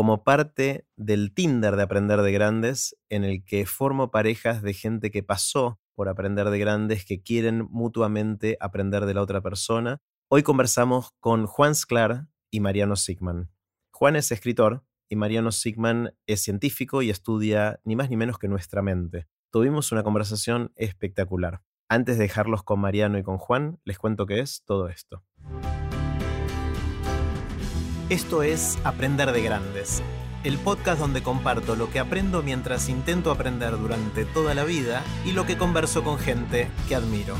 como parte del Tinder de Aprender de Grandes, en el que formo parejas de gente que pasó por Aprender de Grandes, que quieren mutuamente aprender de la otra persona. Hoy conversamos con Juan Sklar y Mariano Sigman. Juan es escritor y Mariano Sigman es científico y estudia ni más ni menos que nuestra mente. Tuvimos una conversación espectacular. Antes de dejarlos con Mariano y con Juan, les cuento qué es todo esto. Esto es Aprender de Grandes, el podcast donde comparto lo que aprendo mientras intento aprender durante toda la vida y lo que converso con gente que admiro.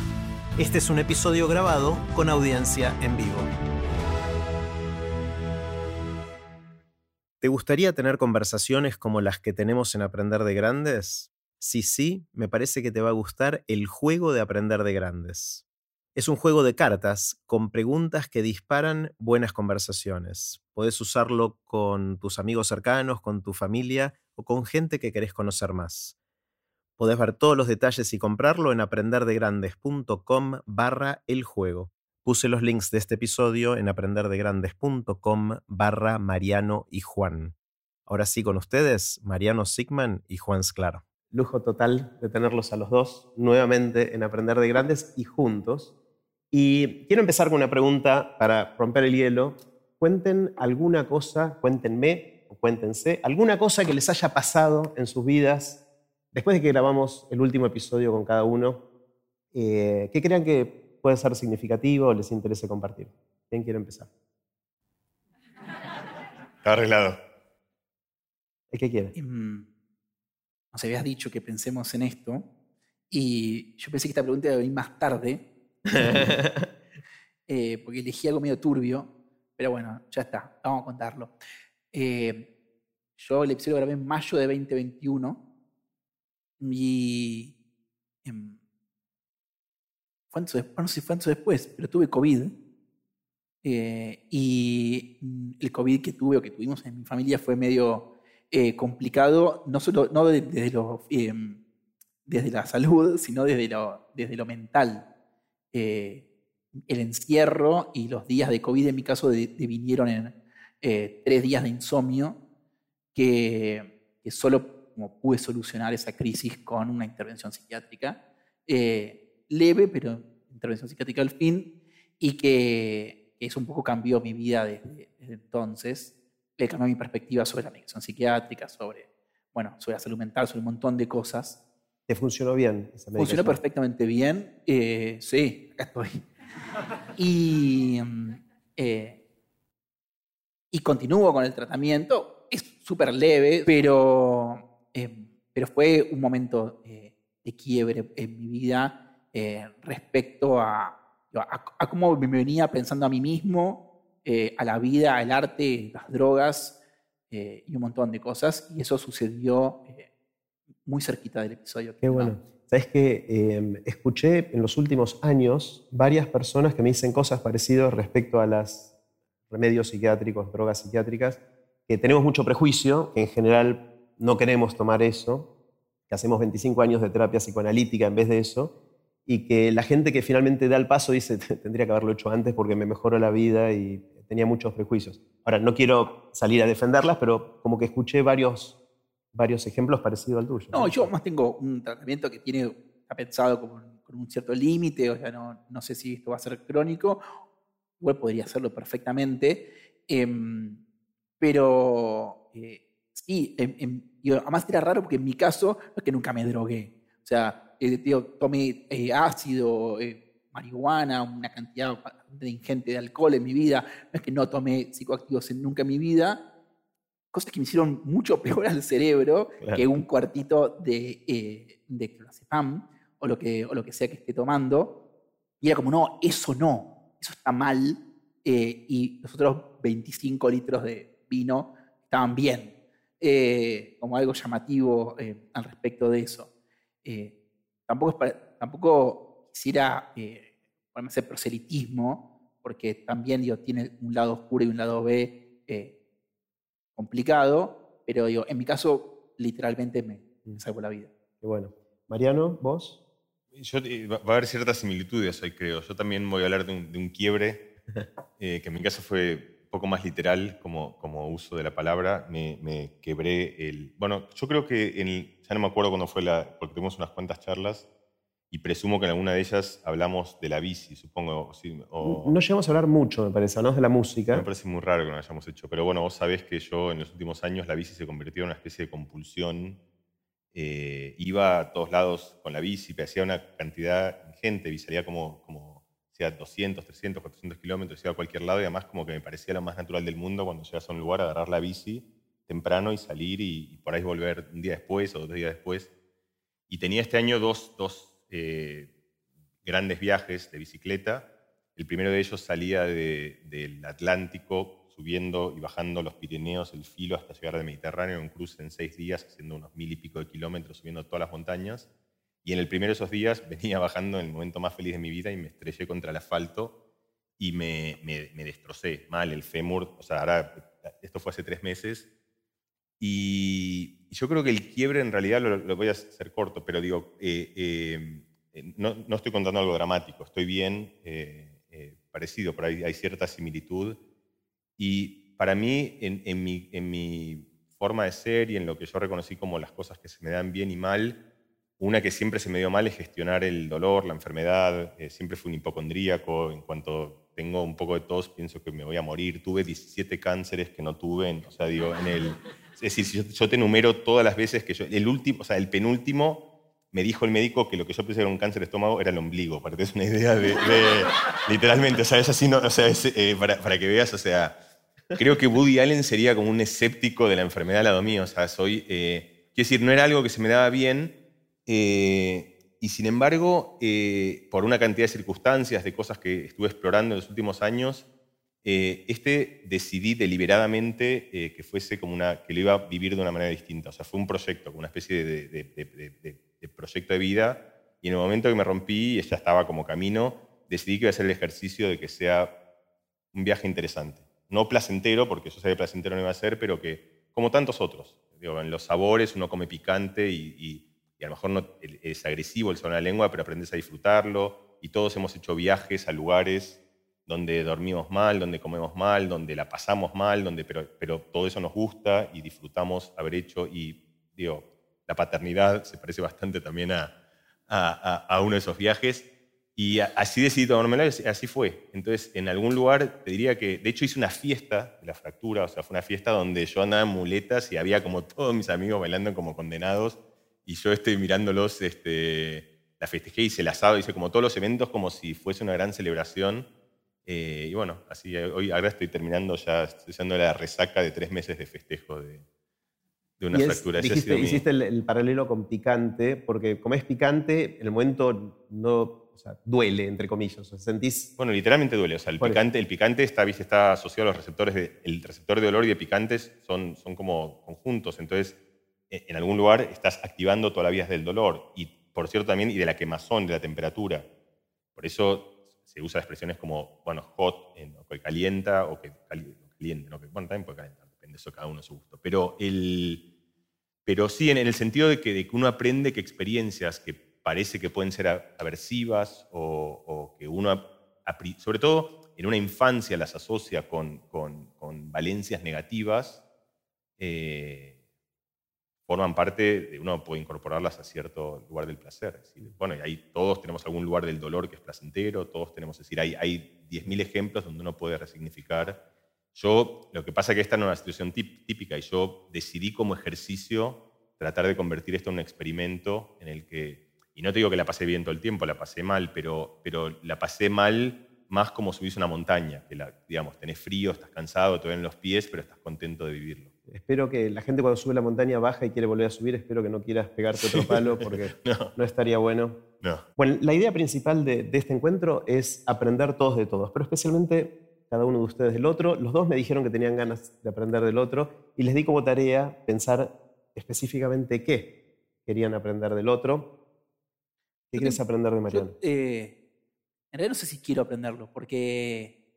Este es un episodio grabado con audiencia en vivo. ¿Te gustaría tener conversaciones como las que tenemos en Aprender de Grandes? Si sí, me parece que te va a gustar el juego de Aprender de Grandes. Es un juego de cartas con preguntas que disparan buenas conversaciones. Podés usarlo con tus amigos cercanos, con tu familia o con gente que querés conocer más. Podés ver todos los detalles y comprarlo en aprenderdegrandes.com barra el juego. Puse los links de este episodio en aprenderdegrandes.com barra Mariano y Juan. Ahora sí con ustedes, Mariano Sigman y Juan Sclar. Lujo total de tenerlos a los dos nuevamente en Aprender de Grandes y juntos. Y quiero empezar con una pregunta para romper el hielo. Cuenten alguna cosa, cuéntenme o cuéntense, alguna cosa que les haya pasado en sus vidas después de que grabamos el último episodio con cada uno, eh, que crean que puede ser significativo o les interese compartir. ¿Quién quiere empezar? Está arreglado. ¿Qué quiere? Em, nos habías dicho que pensemos en esto y yo pensé que esta pregunta iba a venir más tarde Eh, porque elegí algo medio turbio, pero bueno, ya está, vamos a contarlo. Eh, yo el episodio lo grabé en mayo de 2021 y antes, no sé si después, pero tuve COVID. Eh, y mm, el COVID que tuve o que tuvimos en mi familia fue medio complicado, no solo no em, desde la salud, sino desde lo, desde lo mental. Eh, el encierro y los días de COVID en mi caso vinieron en eh, tres días de insomnio que, solo como pude solucionar esa crisis con una intervención psiquiátrica eh, leve, pero intervención psiquiátrica al fin, y que, eso un poco cambió mi vida desde, entonces, le cambió mi perspectiva sobre la medicación psiquiátrica, sobre, bueno, sobre la salud mental, sobre un montón de cosas funcionó bien esa Funcionó perfectamente bien. Eh, sí, acá estoy. Y, eh, y continúo con el tratamiento. Es súper leve, pero, eh, pero fue un momento de quiebre en mi vida respecto a, a, cómo me venía pensando a mí mismo, a la vida, al arte, las drogas y un montón de cosas. Y eso sucedió muy cerquita del episodio. Qué bueno. Sabes que em, escuché en los últimos años varias personas que me dicen cosas parecidas respecto a los remedios psiquiátricos, drogas psiquiátricas, que tenemos mucho prejuicio, que en general no queremos tomar eso, que hacemos 25 años de terapia psicoanalítica en vez de eso, y que la gente que finalmente da el paso dice, tendría que haberlo hecho antes porque me mejoró la vida y tenía muchos prejuicios. Ahora, no quiero salir a defenderlas, pero como que escuché varios varios ejemplos parecidos al tuyo. No, yo más tengo un tratamiento que tiene, está pensado con, con un cierto límite, o sea, no, no, sé si esto va a ser crónico, igual podría hacerlo perfectamente, em, pero eh, sí, además era raro porque en mi caso no es que nunca me drogué, o sea, eh, tomé eh, ácido, marihuana, una cantidad ingente de alcohol en mi vida, no es que no tomé psicoactivos nunca en mi vida, cosas que me hicieron mucho peor al cerebro que un cuartito de, eh, de clonazepam o lo, que, o lo que sea que esté tomando. Y era como, no, eso no, eso está mal. Eh, y los otros 25 litros de vino estaban bien. Eh, como algo llamativo eh, al respecto de eso. tampoco, tampoco quisiera ponerme a hacer proselitismo, porque también digo, tiene un lado oscuro y un lado B complicado, pero digo, en mi caso, literalmente me, mm. salvo la vida. Qué bueno. Mariano, vos. Yo, va a haber ciertas similitudes hoy, creo. Yo también voy a hablar de un, quiebre, eh, que en mi caso fue poco más literal como, como uso de la palabra, me, me quebré el... Bueno, yo creo que en el- ya no me acuerdo cuándo fue la... porque tuvimos unas cuantas charlas y presumo que en alguna de ellas hablamos de la bici, supongo. sí, o- No llegamos a hablar mucho, me parece, hablamos de la música. me parece muy raro que no lo hayamos hecho, pero bueno, vos sabés que yo en los últimos años la bici se convirtió en una especie de compulsión. Eh, iba a todos lados con la bici, hacía una cantidad ingente, salía como, como sea 200, 300, 400 kilómetros, iba a cualquier lado y además como que me parecía lo más natural del mundo cuando llegas a un lugar, agarrar la bici temprano y salir y, y por ahí volver un día después o dos días después. Y tenía este año dos, dos eh, grandes viajes de bicicleta. El primero de ellos salía de- del Atlántico, subiendo y bajando los Pirineos, el filo, hasta llegar al Mediterráneo, en un cruce en seis días, haciendo unos mil y pico de kilómetros, subiendo todas las montañas. Y en el primero de esos días venía bajando en el momento más feliz de mi vida y me estrellé contra el asfalto y me, me- me destrocé mal el fémur. O sea, ahora, esto fue hace tres meses. Y yo creo que el quiebre en realidad lo, lo voy a hacer corto, pero digo, eh, eh, eh, no, no estoy contando algo dramático, estoy bien eh, eh, parecido, pero hay, hay cierta similitud. Y para mí, en, en mi, en mi forma de ser y en lo que yo reconocí como las cosas que se me dan bien y mal, una que siempre se me dio mal es gestionar el dolor, la enfermedad. eh, siempre fui un hipocondríaco. En cuanto tengo un poco de tos, pienso que me voy a morir. Tuve 17 cánceres que no tuve. o sea, digo, en el. Es decir, yo, yo te enumero todas las veces que yo. El último, o sea, el penúltimo, me dijo el médico que lo que yo pensé era un cáncer de estómago era el ombligo. Para que te una idea de. de- literalmente, o sea, es así, no, o sea, eh, para, para que veas, o sea. Creo que Woody Allen sería como un escéptico de la enfermedad al lado mío. O sea, soy. eh, quiero decir, no era algo que se me daba bien. eh, y sin embargo, eh, por una cantidad de circunstancias, de cosas que estuve explorando en los últimos años, eh, este decidí deliberadamente eh, que fuese como una. que lo iba a vivir de una manera distinta. O sea, fue un proyecto, una especie de, de- de- de- de- de proyecto de vida. Y en el momento que me rompí ya estaba como camino, decidí que iba a hacer el ejercicio de que sea un viaje interesante. No placentero, porque yo sabía placentero no iba a ser, pero que, como tantos otros, digo, en los sabores uno come picante y, y- a lo mejor no, es agresivo el sabor en la lengua, pero aprendes a disfrutarlo. Y todos hemos hecho viajes a lugares donde dormimos mal, donde comemos mal, donde la pasamos mal, donde, pero, pero todo eso nos gusta y disfrutamos haber hecho. Y digo, la paternidad se parece bastante también a, a, a- uno de esos viajes. Y así decidí tomármela así fue. Entonces, en algún lugar, te diría que, de hecho, hice una fiesta de la fractura, o sea, fue una fiesta donde yo andaba en muletas y había como todos mis amigos bailando como condenados y yo estoy mirándolos, este, la festejé, hice el asado, hice como todos los eventos como si fuese una gran celebración. Eh, y bueno, así eh, hoy ahora estoy terminando ya, estoy usando la resaca de tres meses de festejo de, de una Y es- fractura. Dijiste, hiciste el, el paralelo con picante, porque como es picante, en el momento no o sea, duele, entre comillas. O sea, sentís. Bueno, literalmente duele. O sea, el picante, el picante está, ¿viste? está asociado a los receptores de, el receptor de dolor y de picantes son, son como conjuntos. Entonces, e- en algún lugar estás activando todas las vías del dolor. Y por cierto también, y de la quemazón, de la temperatura. Por eso se usa expresiones como, bueno, hot, en- o que calienta, o que cali- caliente, bueno, también puede calentar, depende, eso cada uno a su gusto. Pero, el, pero sí, en, el sentido de que, de que uno aprende que experiencias que parece que pueden ser aversivas o, que uno, sobre todo en una infancia, las asocia con, con- con valencias negativas, eh, forman parte de uno puede incorporarlas a cierto lugar del placer. Bueno, y ahí todos tenemos algún lugar del dolor que es placentero, todos tenemos, es decir, hay, hay 10.000 ejemplos donde uno puede resignificar. Yo, lo que pasa es que esta no es una situación típica y yo decidí como ejercicio tratar de convertir esto en un experimento en el que, y no te digo que la pasé bien todo el tiempo, la pasé mal, pero, pero la pasé mal más como subirse una montaña, que digamos, tenés frío, estás cansado, te ven los pies, pero estás contento de vivirlo. Espero que la gente cuando sube la montaña baja y quiere volver a subir, espero que no quieras pegarte otro palo porque No, no estaría bueno. no. Bueno, la idea principal de, de este encuentro es aprender todos de todos, pero especialmente cada uno de ustedes del otro. Los dos me dijeron que tenían ganas de aprender del otro y les di como tarea pensar específicamente qué querían aprender del otro. ¿Qué Yo quieres tengo- aprender de Yo, Mariano? eh, en realidad no sé si quiero aprenderlo, porque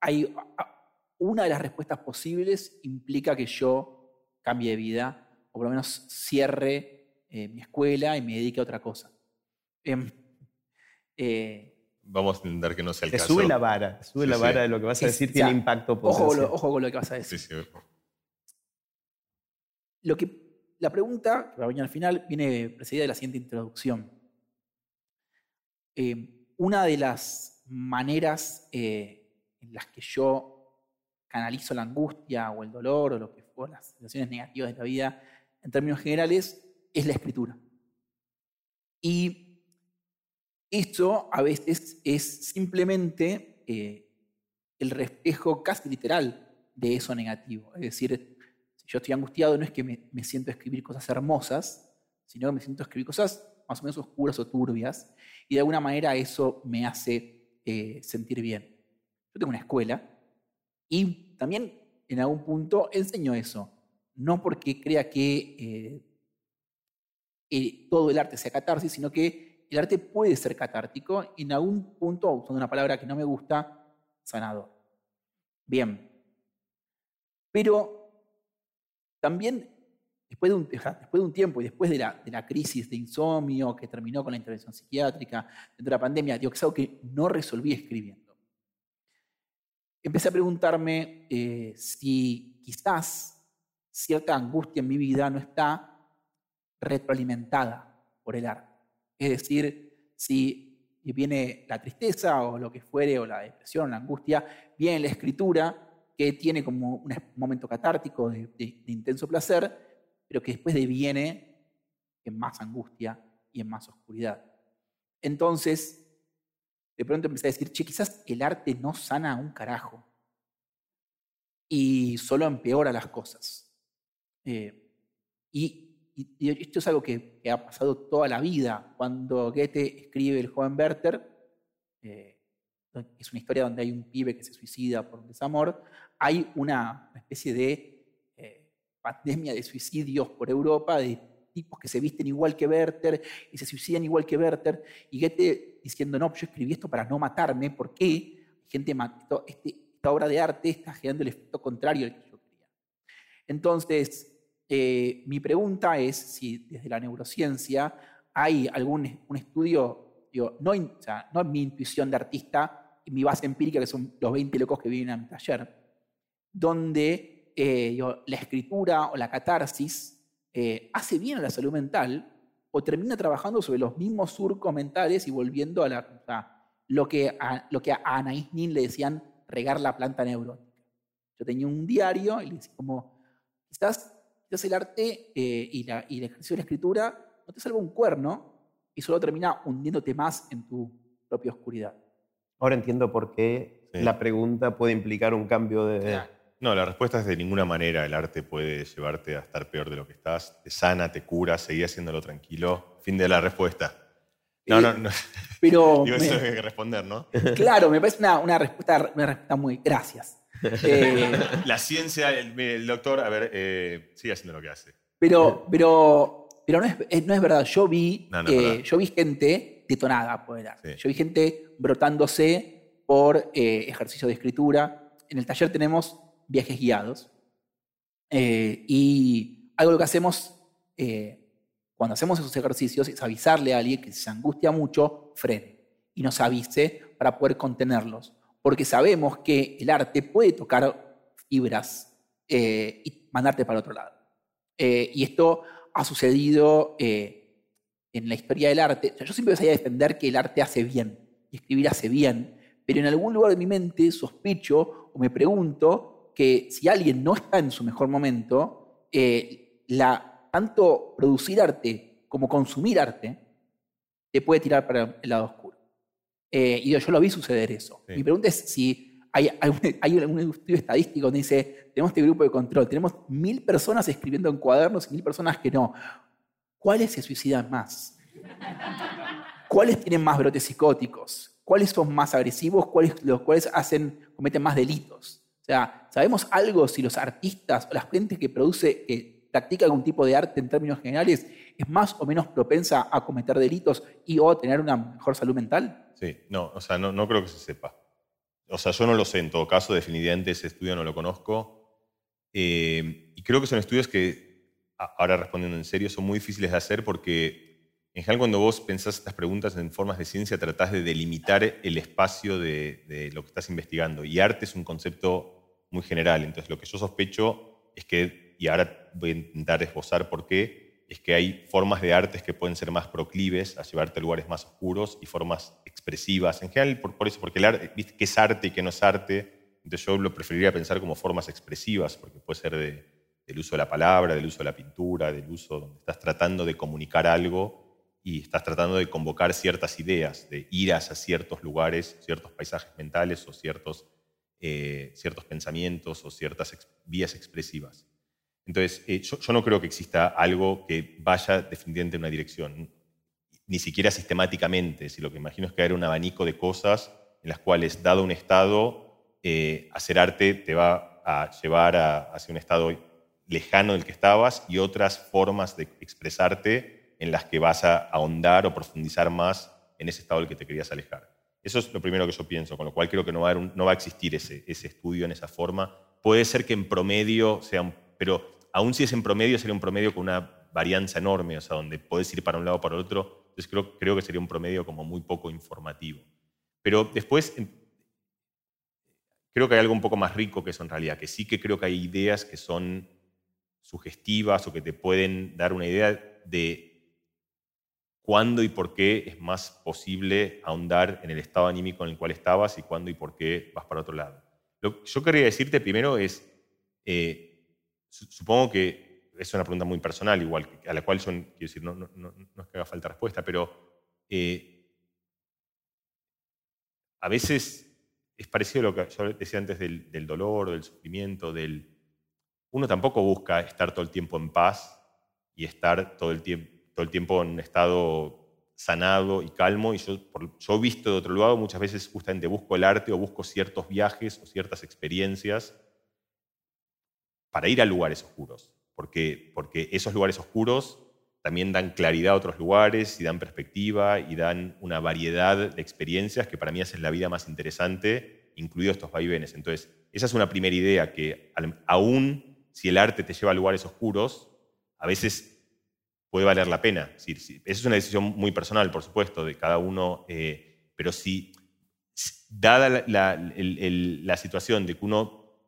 hay, a- una de las respuestas posibles implica que yo cambie de vida, o por lo menos cierre eh, mi escuela y me dedique a otra cosa. Em, eh, vamos a intentar que no sea el Te caso. sube la vara, sube Sí, la sí. vara de lo que vas a Es- decir, o tiene sea, impacto Ojo, con potencial. lo- ojo con lo que vas a decir. Sí, sí. Lo que, la pregunta que va a venir al final viene precedida de la siguiente introducción. Eh, una de las maneras eh, en las que yo canalizo la angustia o el dolor o lo que fue, las situaciones negativas de la vida, en términos generales, es la escritura. Y esto a veces es simplemente eh, el reflejo casi literal de eso negativo. Es decir, si yo estoy angustiado no es que me, me siento a escribir cosas hermosas, sino que me siento a escribir cosas más o menos oscuras o turbias, y de alguna manera eso me hace eh, sentir bien. Yo tengo una escuela y también en algún punto enseño eso, no porque crea que eh, eh, todo el arte sea catarsis, sino que el arte puede ser catártico y en algún punto, usando una palabra que no me gusta, sanador. Bien. Pero también, después de un, tiempo y después de la, de la crisis de insomnio que terminó con la intervención psiquiátrica, dentro de la pandemia, digo que es que no resolví escribiendo. Empecé a preguntarme eh, si quizás cierta angustia en mi vida no está retroalimentada por el arte. Es decir, si viene la tristeza o lo que fuere, o la depresión, la angustia, viene la escritura que tiene como un momento catártico de- de intenso placer, pero que después deviene en más angustia y en más oscuridad. Entonces, de pronto empecé a decir, che, quizás el arte no sana un carajo y solo empeora las cosas. Eh, y, esto es algo que, que ha pasado toda la vida. Cuando Goethe escribe El joven Werther, eh, es una historia donde hay un pibe que se suicida por un desamor, hay una especie de eh, pandemia de suicidios por Europa, de tipos que se visten igual que Werther y se suicidan igual que Werther, y Goethe diciendo, no, yo escribí esto para no matarme, ¿por qué? Gente, ma- esto- este- esta obra de arte está generando el efecto contrario al que yo quería. Entonces, eh, mi pregunta es si desde la neurociencia hay algún un estudio, digo, no, in- o sea, no mi intuición de artista, mi base empírica, que son los 20 locos que vienen a mi taller, donde eh, la escritura o la catarsis eh, hace bien a la salud mental o termina trabajando sobre los mismos surcos mentales y volviendo a, la, lo, que a, lo que a Anaïs Nin le decían regar la planta neurótica. Yo tenía un diario y le decía como, quizás, quizás el arte eh, y, la, y el ejercicio de la escritura no te salva un cuerno y solo termina hundiéndote más en tu propia oscuridad. Ahora entiendo por qué Sí. la pregunta puede implicar un cambio de... No, la respuesta es de ninguna manera el arte puede llevarte a estar peor de lo que estás. Te sana, te cura, seguí haciéndolo tranquilo. Fin de la respuesta. No, Eh, no, no. Pero Digo, me- eso hay que responder, ¿no? claro, me parece una, una respuesta, una respuesta muy... Gracias. Eh, La ciencia, el, doctor, a ver, eh, sigue haciendo lo que hace. Pero, pero, pero no, es, eh, no es verdad. Yo vi, No, no es verdad. yo vi gente detonada por el arte. Sí. Yo vi gente brotándose por ejercicio de escritura. En el taller tenemos viajes guiados. Eh, y algo que hacemos eh, cuando hacemos esos ejercicios es avisarle a alguien que se angustia mucho, frene y nos avise para poder contenerlos. Porque sabemos que el arte puede tocar fibras eh, y mandarte para otro lado. Eh, y esto ha sucedido eh, en la historia del arte. Yo siempre empecé a defender que el arte hace bien y escribir hace bien, pero en algún lugar de mi mente sospecho o me pregunto que si alguien no está en su mejor momento, eh, la, tanto producir arte como consumir arte te puede tirar para el lado oscuro. Eh, y yo lo vi suceder eso. Sí. Mi pregunta es si hay, algún, hay algún estudio estadístico donde dice, tenemos este grupo de control, tenemos mil personas escribiendo en cuadernos y mil personas que no. ¿Cuáles se suicidan más? ¿Cuáles tienen más brotes psicóticos? ¿Cuáles son más agresivos? ¿Cuáles los cuales hacen, cometen más delitos? Sea, ¿sabemos algo si los artistas o la gente que produce, que practica algún tipo de arte en términos generales, es más o menos propensa a cometer delitos y o a tener una mejor salud mental? Sí, no, o sea, no, creo que se sepa. O sea, yo no lo sé, en todo caso, definitivamente ese estudio no lo conozco. Eh, y creo que son estudios que, ahora respondiendo en serio, son muy difíciles de hacer porque en general cuando vos pensás estas preguntas en formas de ciencia, tratás de delimitar el espacio de lo que estás investigando. Y arte es un concepto muy general. Entonces lo que yo sospecho es que, y ahora voy a intentar esbozar por qué, es que hay formas de artes que pueden ser más proclives a llevarte a lugares más oscuros y formas expresivas. En general, por, por eso, porque el arte, ¿viste qué es arte y qué no es arte? Entonces yo lo preferiría pensar como formas expresivas, porque puede ser de, del uso de la palabra, del uso de la pintura, del uso donde estás tratando de comunicar algo y estás tratando de convocar ciertas ideas, de ir hacia ciertos lugares, ciertos paisajes mentales o ciertos, eh, ciertos pensamientos o ciertas vías expresivas. Entonces, eh, yo, no creo que exista algo que vaya definitivamente en una dirección, ni siquiera sistemáticamente, si lo que imagino es que hay un abanico de cosas en las cuales, dado un estado, eh, hacer arte te va a llevar hacia un estado lejano del que estabas y otras formas de expresarte en las que vas a ahondar o profundizar más en ese estado del que te querías alejar. Eso es lo primero que yo pienso, con lo cual creo que no va a, existir ese, estudio en esa forma. Puede ser que en promedio sea pero aún si es en promedio, sería un promedio con una varianza enorme, o sea, donde puedes ir para un lado o para el otro. Entonces creo, creo que sería un promedio como muy poco informativo. Pero después, creo que hay algo un poco más rico que eso en realidad, que sí que creo que hay ideas que son sugestivas o que te pueden dar una idea de cuándo y por qué es más posible ahondar en el estado anímico en el cual estabas y cuándo y por qué vas para otro lado. Lo que yo quería decirte primero es, eh, supongo que es una pregunta muy personal, igual a la cual yo quiero decir, no, no, no, no es que haga falta respuesta, pero eh, a veces es parecido a lo que yo decía antes del, del dolor, del sufrimiento, del... Uno tampoco busca estar todo el tiempo en paz y estar todo el tiempo todo el tiempo en estado sanado y calmo. Y yo, yo he visto de otro lado, muchas veces justamente busco el arte o busco ciertos viajes o ciertas experiencias para ir a lugares oscuros. Porque, porque esos lugares oscuros también dan claridad a otros lugares y dan perspectiva y dan una variedad de experiencias que para mí hacen la vida más interesante, incluidos estos vaivenes. Entonces, esa es una primera idea, que aún si el arte te lleva a lugares oscuros, a veces puede valer la pena. esa es una decisión muy personal, por supuesto, de cada uno, eh, pero si, dada la, situación de que uno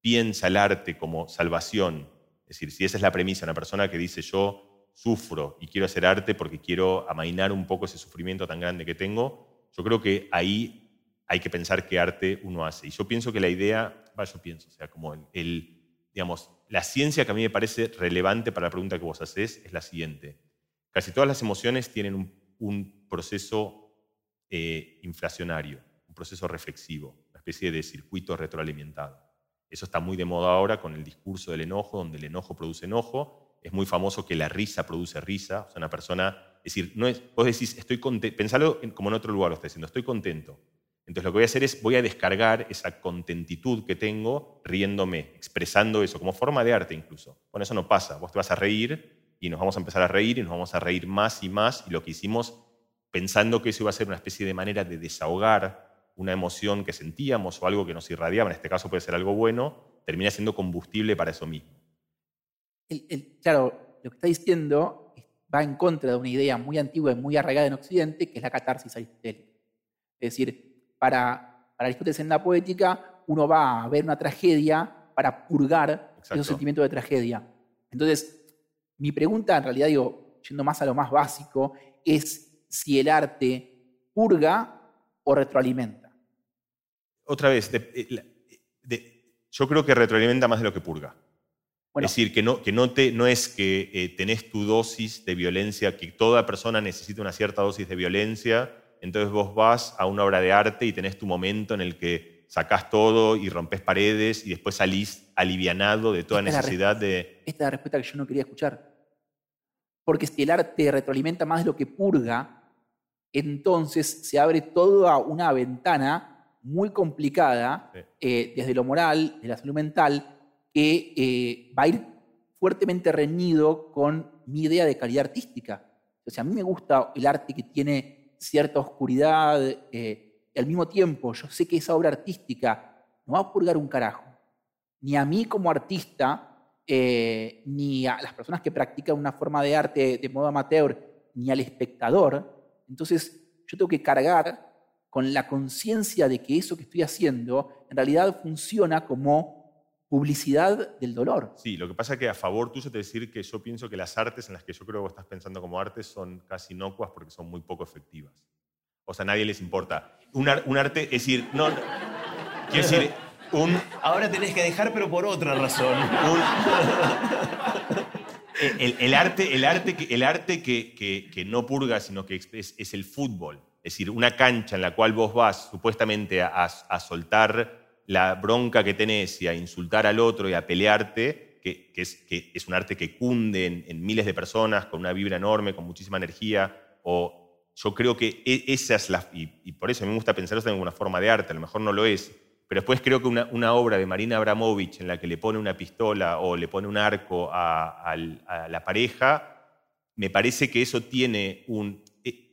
piensa el arte como salvación, es decir, si esa es la premisa, una persona que dice yo sufro y quiero hacer arte porque quiero amainar un poco ese sufrimiento tan grande que tengo, yo creo que ahí hay que pensar qué arte uno hace. Y yo pienso que la idea, yo pienso, o sea, como el digamos, la ciencia que a mí me parece relevante para la pregunta que vos hacés es la siguiente. Casi todas las emociones tienen un, proceso eh, inflacionario, un proceso reflexivo, una especie de circuito retroalimentado. Eso está muy de moda ahora con el discurso del enojo, donde el enojo produce enojo. Es muy famoso que la risa produce risa. O sea, una persona, es decir, no vos decís, estoy contento, pensalo como en otro lugar lo estoy diciendo, estoy contento. Entonces lo que voy a hacer es, voy a descargar esa contentitud que tengo riéndome, expresando eso, como forma de arte incluso. Bueno, eso no pasa, vos te vas a reír y nos vamos a empezar a reír y nos vamos a reír más y más y lo que hicimos pensando que eso iba a ser una especie de manera de desahogar una emoción que sentíamos o algo que nos irradiaba, en este caso puede ser algo bueno, termina siendo combustible para eso mismo. claro, lo que está diciendo va en contra de una idea muy antigua y muy arraigada en Occidente, que es la catarsis aristotélica. Es decir, para, Aristóteles en la poética, uno va a ver una tragedia para purgar esos sentimientos de tragedia. Entonces, mi pregunta, en realidad, digo, yendo más a lo más básico, es si el arte purga o retroalimenta. Otra vez, yo creo que retroalimenta más de lo que purga. es decir, que, no, que no, te, no es que eh, tenés tu dosis de violencia, que toda persona necesita una cierta dosis de violencia entonces vos vas a una obra de arte y tenés tu momento en el que sacás todo y rompes paredes y después salís alivianado de toda necesidad de... Esta es la respuesta que yo no quería escuchar. Porque si el arte retroalimenta más de lo que purga, entonces se abre toda una ventana muy complicada eh, desde lo moral, de la salud mental, que eh, va a ir fuertemente reñido con mi idea de calidad artística. O sea, a mí me gusta el arte que tiene cierta oscuridad, eh, y al mismo tiempo yo sé que esa obra artística no va a purgar un carajo, ni a mí como artista, eh, ni a las personas que practican una forma de arte de modo amateur, ni al espectador. Entonces yo tengo que cargar con la conciencia de que eso que estoy haciendo en realidad funciona como publicidad del dolor. Sí, lo que pasa es que a favor tuyo te decir que yo pienso que las artes en las que yo creo que estás pensando como artes son casi inocuas porque son muy poco efectivas. O sea, a nadie les importa. Un, arte, es decir, no, quiero decir, un... Ahora tenés que dejar, pero por otra razón. el, arte, el arte, que, el arte que, que, no purga, sino que es, es, el fútbol. Es decir, una cancha en la cual vos vas supuestamente a, a soltar la bronca que tenés y a insultar al otro y a pelearte, que, es, que es, un arte que cunde en, miles de personas, con una vibra enorme, con muchísima energía, o yo creo que e, esa es la... Y, por eso me gusta pensar eso en una forma de arte, a lo mejor no lo es, pero después creo que una, obra de Marina Abramovich en la que le pone una pistola o le pone un arco a, la pareja, me parece que eso tiene un... E,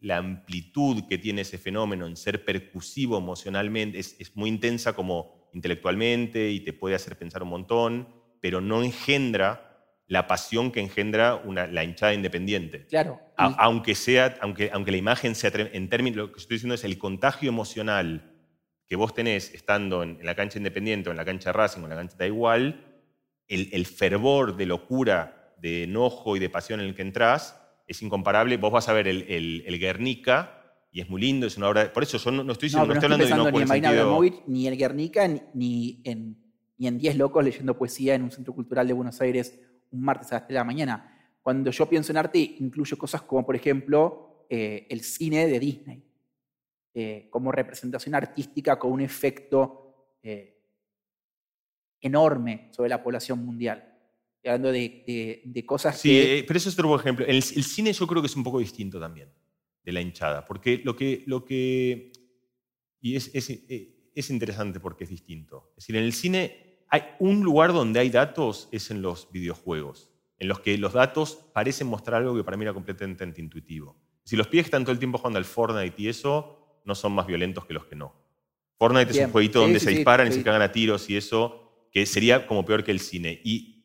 la amplitud que tiene ese fenómeno en ser percusivo emocionalmente es, muy intensa como intelectualmente y te puede hacer pensar un montón, pero no engendra la pasión que engendra la hinchada independiente. Claro. aunque, sea, aunque, aunque la imagen sea, en términos, lo que estoy diciendo es el contagio emocional que vos tenés estando en, la cancha independiente o en la cancha Racing o en la cancha da igual, el, el fervor de locura, de enojo y de pasión en el que entras, es incomparable. Vos vas a ver el, el, Guernica y es muy lindo, es una obra. Por eso yo no, estoy, diciendo, no, estoy, hablando de ni en Marina ni el Guernica, ni en, ni en Diez Locos leyendo poesía en un centro cultural de Buenos Aires un martes a las 3 de la mañana. Cuando yo pienso en arte, incluyo cosas como, por ejemplo, eh, el cine de Disney, eh, como representación artística con un efecto eh, enorme sobre la población mundial hablando de, cosas sí, que... pero eso es otro ejemplo. El, el, cine yo creo que es un poco distinto también de la hinchada, porque lo que... Lo que y es, es, eh, es interesante porque es distinto. Es decir, en el cine hay un lugar donde hay datos, es en los videojuegos, en los que los datos parecen mostrar algo que para mí era completamente intuitivo. Si los pies están todo el tiempo jugando al Fortnite y eso, no son más violentos que los que no. Fortnite es un jueguito donde se disparan y se cagan a tiros y eso, que sería como peor que el cine. Y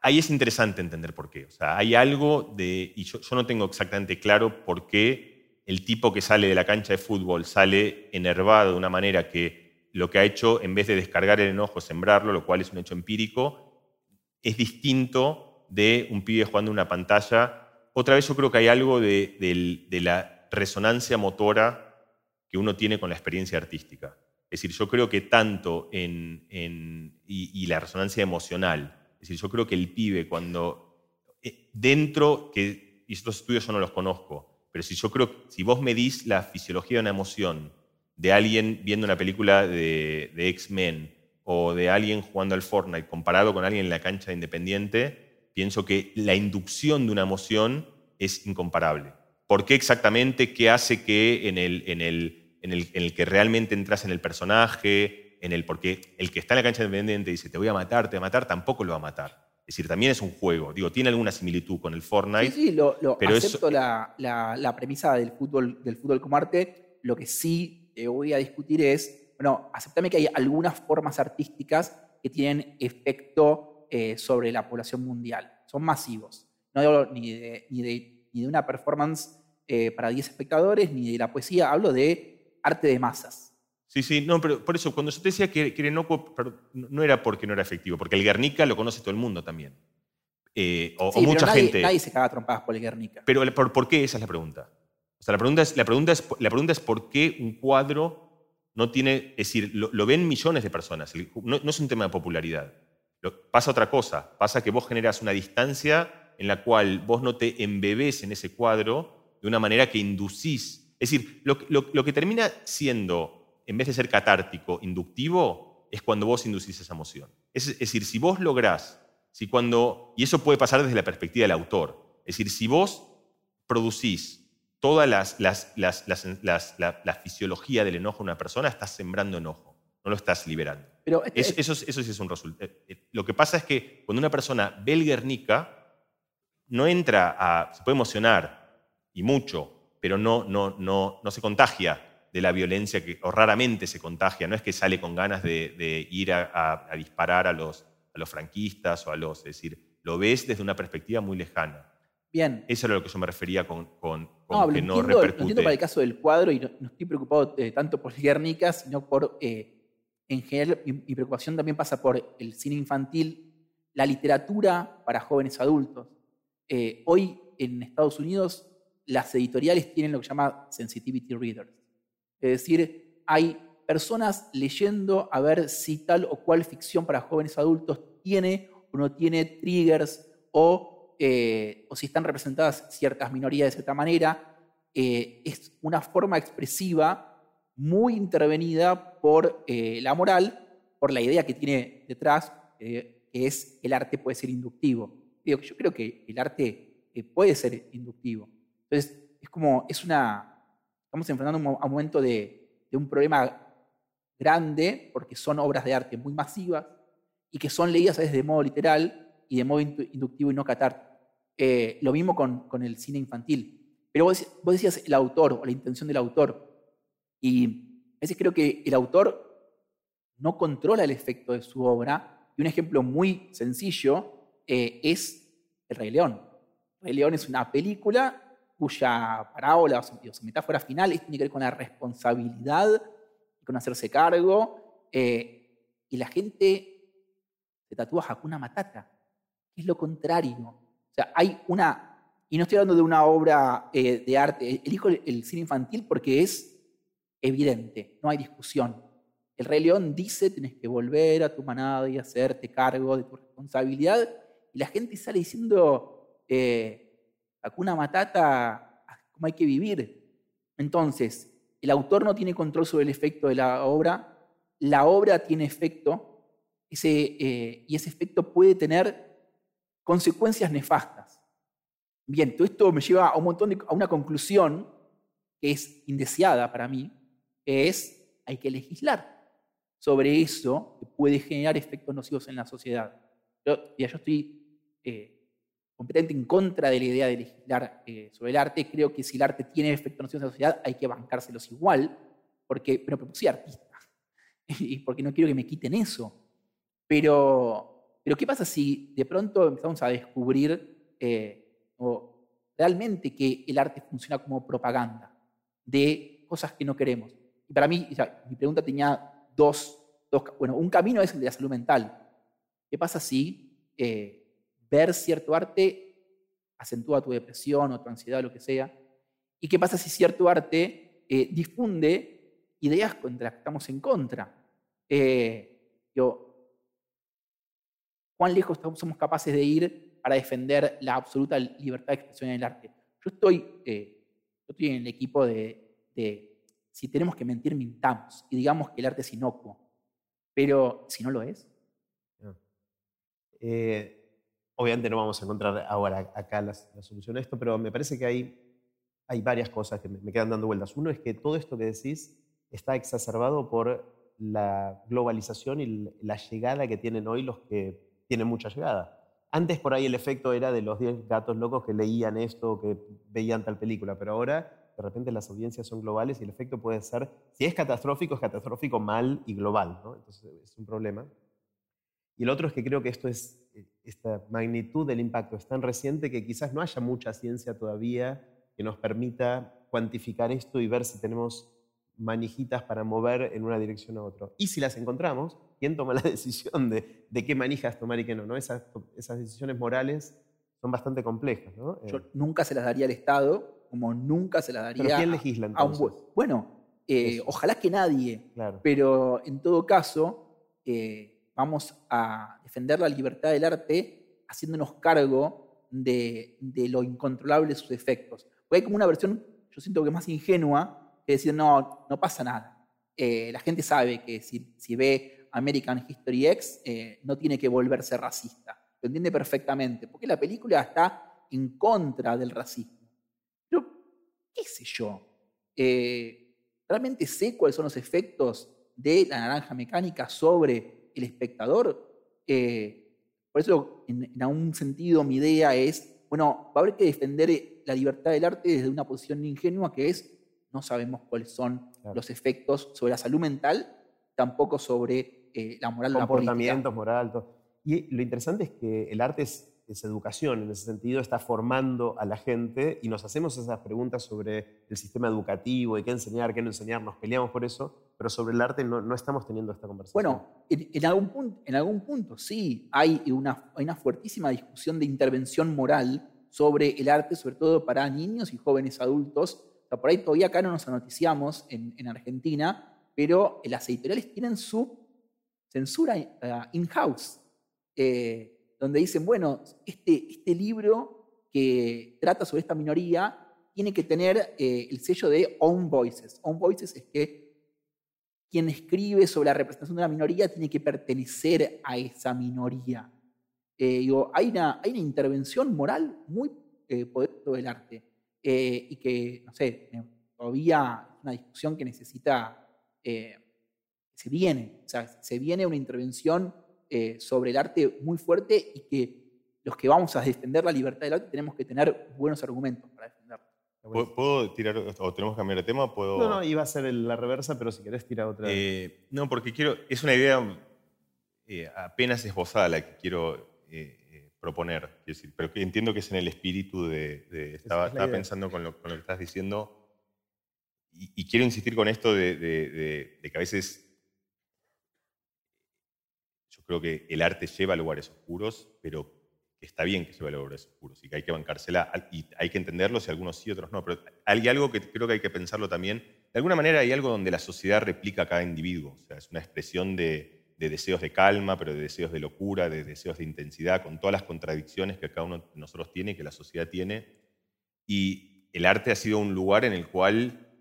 ahí es interesante entender por qué. O sea, hay algo de, y yo, no tengo exactamente claro por qué el tipo que sale de la cancha de fútbol sale enervado de una manera que lo que ha hecho, en vez de descargar el enojo, sembrarlo, lo cual es un hecho empírico, es distinto de un pibe jugando en una pantalla. Otra vez yo creo que hay algo de, la resonancia motora que uno tiene con la experiencia artística. Es decir, yo creo que tanto en, y la resonancia emocional, es decir, yo creo que el pibe cuando eh, dentro, que, y estos estudios yo no los conozco, pero si yo creo, si vos medís la fisiología de una emoción de alguien viendo una película de, X-Men o de alguien jugando al Fortnite comparado con alguien en la cancha de Independiente, pienso que la inducción de una emoción es incomparable. ¿Por qué exactamente? ¿Qué hace que en el, en el, en el, en el que realmente entras en el personaje, en el porque el que está en la cancha independiente dice te voy a matar, te voy a matar, tampoco lo va a matar. Es decir, también es un juego. Digo, tiene alguna similitud con el Fortnite. Sí, sí, lo, pero acepto la, la, premisa del fútbol, del fútbol como arte. Lo que sí te voy a discutir es, bueno, aceptame que hay algunas formas artísticas que tienen efecto eh, sobre la población mundial. Son masivos. No hablo ni de, ni de, ni de una performance eh, para 10 espectadores, ni de la poesía. Hablo de arte de masas. Sí, sí, no, pero por eso, cuando yo te decía que, que no era porque no era efectivo, porque el Guernica lo conoce todo el mundo también. Eh, o, mucha gente. Nadie se caga trompadas por el Guernica. Pero ¿por, qué? Esa es la pregunta. O sea, la pregunta es, la pregunta es, la pregunta es por qué un cuadro no tiene. Es decir, lo, ven millones de personas. No, es un tema de popularidad. pasa otra cosa. Pasa que vos generas una distancia en la cual vos no te embebés en ese cuadro de una manera que inducís. Es decir, lo, lo que termina siendo en vez de ser catártico, inductivo, es cuando vos inducís esa emoción. Es, decir, si vos lográs, si cuando, y eso puede pasar desde la perspectiva del autor, es decir, si vos producís toda las, la, fisiología del enojo de una persona, estás sembrando enojo, no lo estás liberando. Pero eso, eso, sí es un resultado. Eh, eh, lo que pasa es que cuando una persona ve el Guernica, no entra a. se puede emocionar, y mucho, pero no, no, no, no se contagia de la violencia que o raramente se contagia, no es que sale con ganas de, ir a, disparar a los, a los franquistas o a los, es decir, lo ves desde una perspectiva muy lejana. Bien. Eso era lo que yo me refería con, con, con No, lo que no entiendo, lo repercute. entiendo para el caso del cuadro y no, no estoy preocupado eh, tanto por Guernica, sino por, eh, en general, mi, mi preocupación también pasa por el cine infantil, la literatura para jóvenes adultos. Eh, hoy en Estados Unidos las editoriales tienen lo que se llama sensitivity readers. Es decir, hay personas leyendo a ver si tal o cual ficción para jóvenes adultos tiene o no tiene triggers o, eh, si están representadas ciertas minorías de cierta manera. Eh, es una forma expresiva muy intervenida por eh, la moral, por la idea que tiene detrás, que es el arte puede ser inductivo. Yo creo que el arte puede ser inductivo. Entonces, es como, es una, estamos enfrentando un a un momento de, de un problema grande, porque son obras de arte muy masivas y que son leídas a veces de modo literal y de modo inductivo y no catártico. Eh, lo mismo con, con el cine infantil. Pero vos, vos decías el autor o la intención del autor. Y a veces creo que el autor no controla el efecto de su obra. Y un ejemplo muy sencillo eh, es El Rey León. El Rey León es una película cuya parábola o su, metáfora final tiene que ver con la responsabilidad, con hacerse cargo. eh, y la gente se tatúa Hakuna Matata, que es lo contrario. O sea, hay una. Y no estoy hablando de una obra eh, de arte, elijo el, el cine infantil porque es evidente, no hay discusión. El Rey León dice: tienes que volver a tu manada y hacerte cargo de tu responsabilidad. Y la gente sale diciendo: eh, Hakuna Matata, ¿cómo hay que vivir? Entonces, el autor no tiene control sobre el efecto de la obra, la obra tiene efecto, eh, y ese efecto puede tener consecuencias nefastas. Bien, todo esto me lleva a un montón de, a una conclusión que es indeseada para mí, que es hay que legislar sobre eso que puede generar efectos nocivos en la sociedad. Ya yo estoy eh, completamente en contra de la idea de legislar eh, sobre el arte. Creo que si el arte tiene efectos nocivos en la sociedad, hay que bancárselos igual, porque, pero porque soy artista y porque no quiero que me quiten eso. Pero, pero ¿qué pasa si de pronto empezamos a descubrir eh, o realmente que el arte funciona como propaganda de cosas que no queremos? Y para mí, o sea, mi pregunta tenía dos, dos, bueno, un camino es el de la salud mental. ¿Qué pasa si eh, ver cierto arte acentúa tu depresión o tu ansiedad o lo que sea? ¿Y qué pasa si cierto arte eh, difunde ideas contra las que estamos en contra? Eh, yo, ¿Cuán lejos somos capaces de ir para defender la absoluta libertad de expresión en el arte? Yo estoy, eh, yo estoy en el equipo de, si tenemos que mentir, mintamos y digamos que el arte es inocuo. Pero si no lo es, Eh, obviamente no vamos a encontrar ahora acá la, la solución a esto, pero me parece que hay, hay varias cosas que me, me quedan dando vueltas. Uno es que todo esto que decís está exacerbado por la globalización y la llegada que tienen hoy los que tienen mucha llegada. Antes por ahí el efecto era de los 10 gatos locos que leían esto, que veían tal película, pero ahora de repente las audiencias son globales y el efecto puede ser, si es catastrófico, es catastrófico mal y global, ¿no? Entonces es un problema. Y el otro es que creo que esto es, esta magnitud del impacto es tan reciente que quizás no haya mucha ciencia todavía que nos permita cuantificar esto y ver si tenemos manijitas para mover en una dirección a otra. Y si las encontramos, ¿quién toma la decisión de, de qué manijas tomar y qué no? ¿no? Esas, esas decisiones morales son bastante complejas. ¿no? yo Eh, nunca se las daría al Estado, como nunca se las daría ¿Pero quién a- legisla a un Bueno, eh, ojalá que nadie, Claro. pero en todo caso, eh, vamos a defender la libertad del arte haciéndonos cargo de, de lo incontrolable de sus efectos. Porque hay como una versión, yo siento que más ingenua, que decir, no, no pasa nada. Eh, la gente sabe que si, si ve American History X, eh, no tiene que volverse racista. Lo entiende perfectamente, porque la película está en contra del racismo. Pero, qué sé yo, eh, ¿realmente sé cuáles son los efectos de la naranja mecánica sobre el espectador? Eh, por eso, en, en algún sentido, mi idea es, bueno, va a haber que defender la libertad del arte desde una posición ingenua que es, no sabemos cuáles son Claro. los efectos sobre la salud mental, tampoco sobre eh, la moral de la política. comportamientos, moral, todo. Y lo interesante es que el arte es es educación en ese sentido, está formando a la gente y nos hacemos esas preguntas sobre el sistema educativo y qué enseñar, qué no enseñar, nos peleamos por eso, pero sobre el arte no, no estamos teniendo esta conversación. Bueno, en, algún punto, en algún punto sí, hay una, hay una fuertísima discusión de intervención moral sobre el arte, sobre todo para niños y jóvenes adultos. O por ahí todavía acá no nos anoticiamos en, en Argentina, pero las editoriales tienen su censura eh, in-house. Eh, donde dicen, bueno, este, este libro que trata sobre esta minoría tiene que tener eh, el sello de Own Voices. Own Voices es que quien escribe sobre la representación de una minoría tiene que pertenecer a esa minoría. Eh, hay, una, hay una intervención moral muy eh, poderosa del arte y que, no sé, todavía es una discusión que necesita, se viene, o sea, se viene una intervención eh, sobre el arte muy fuerte y que los que vamos a defender la libertad del arte tenemos que tener buenos argumentos para defenderlo. ¿Puedo, tirar, o tenemos que cambiar de tema? ¿Puedo... No, no, iba a ser la reversa, pero si querés tirar otra. Eh, no, porque quiero, es una idea eh, apenas esbozada la que quiero proponer, decir, pero que entiendo que es en el espíritu de... estaba, pensando con lo, con lo, que estás diciendo y, quiero insistir con esto de, de que a veces creo que el arte lleva a lugares oscuros, pero está bien que lleve a lugares oscuros y que hay que bancársela y hay que entenderlo si algunos sí, otros no. Pero hay algo que creo que hay que pensarlo también. De alguna manera hay algo donde la sociedad replica a cada individuo. O sea, es una expresión de, de deseos de calma, pero de deseos de locura, de deseos de intensidad, con todas las contradicciones que cada uno de nosotros tiene y que la sociedad tiene. Y el arte ha sido un lugar en el cual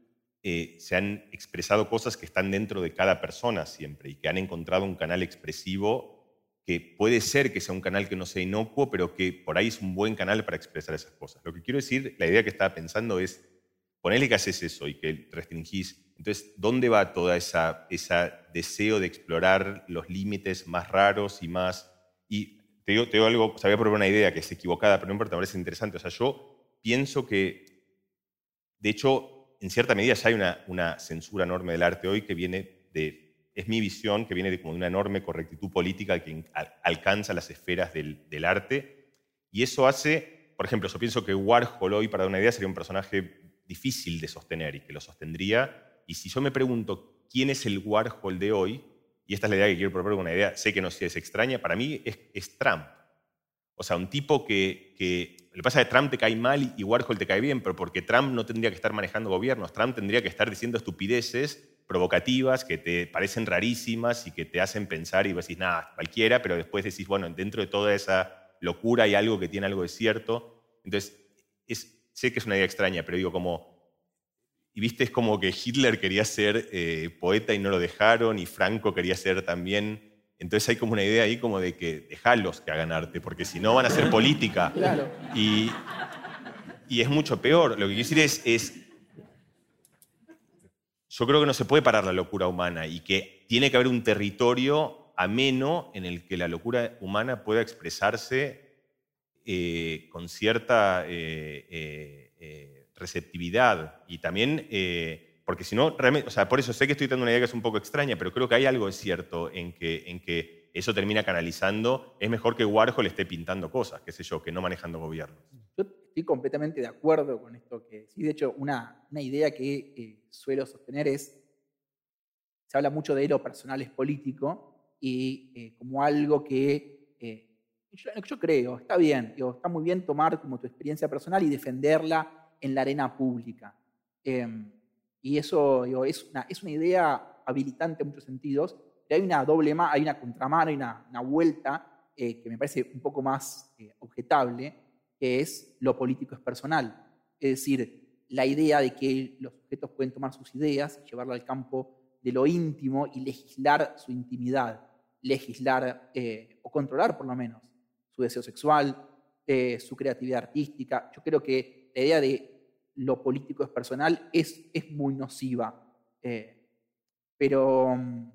eh, se han expresado cosas que están dentro de cada persona siempre y que han encontrado un canal expresivo que puede ser que sea un canal que no sea inocuo, pero que por ahí es un buen canal para expresar esas cosas. Lo que quiero decir, la idea que estaba pensando es, ponerle que haces eso y que restringís, entonces, ¿dónde va toda esa, esa deseo de explorar los límites más raros y más... Y te digo, te digo algo, sabía por una idea que es equivocada, pero no importa, me parece interesante. O sea, yo pienso que, de hecho, en cierta medida ya hay una, censura enorme del arte hoy que viene de, es mi visión, que viene de, como de una enorme correctitud política que alcanza las esferas del, arte. Y eso hace, por ejemplo, yo pienso que Warhol hoy, para dar una idea, sería un personaje difícil de sostener y que lo sostendría. Y si yo me pregunto quién es el Warhol de hoy, y esta es la idea que quiero proponer una idea, sé que no es extraña, para mí es, Trump. O sea, un tipo que, que lo que pasa es que Trump te cae mal y Warhol te cae bien, pero porque Trump no tendría que estar manejando gobiernos, Trump tendría que estar diciendo estupideces provocativas que te parecen rarísimas y que te hacen pensar y decís, nada, cualquiera, pero después decís, bueno, dentro de toda esa locura hay algo que tiene algo de cierto. Entonces, sé que es una idea extraña, pero digo, como, y viste, es como que Hitler quería ser eh, poeta y no lo dejaron, y Franco quería ser también entonces hay como una idea ahí como de que dejarlos que hagan arte, porque si no van a hacer política. Claro. Y, y es mucho peor. Lo que quiero decir es, es, yo creo que no se puede parar la locura humana y que tiene que haber un territorio ameno en el que la locura humana pueda expresarse eh, con cierta eh, eh, receptividad y también porque si no, realmente, o sea, por eso sé que estoy dando una idea que es un poco extraña, pero creo que hay algo de cierto en que, en que eso termina canalizando. Es mejor que Warhol esté pintando cosas, qué sé yo, que no manejando gobiernos. Yo estoy completamente de acuerdo con esto que sí. De hecho, una, una idea que eh, suelo sostener es, se habla mucho de lo personal es político y eh, como algo que eh, yo, creo, está bien, está muy bien tomar como tu experiencia personal y defenderla en la arena pública. Em, y eso es, una, es una idea habilitante en muchos sentidos, pero hay una doble mano, hay una contramano, hay una, vuelta eh, que me parece un poco más eh, objetable, que es lo político es personal. Es decir, la idea de que los sujetos pueden tomar sus ideas y llevarlo al campo de lo íntimo y legislar su intimidad, legislar eh, o controlar por lo menos su deseo sexual, su creatividad artística. Yo creo que la idea de lo político es personal es, es muy nociva. Eh, pero, mm,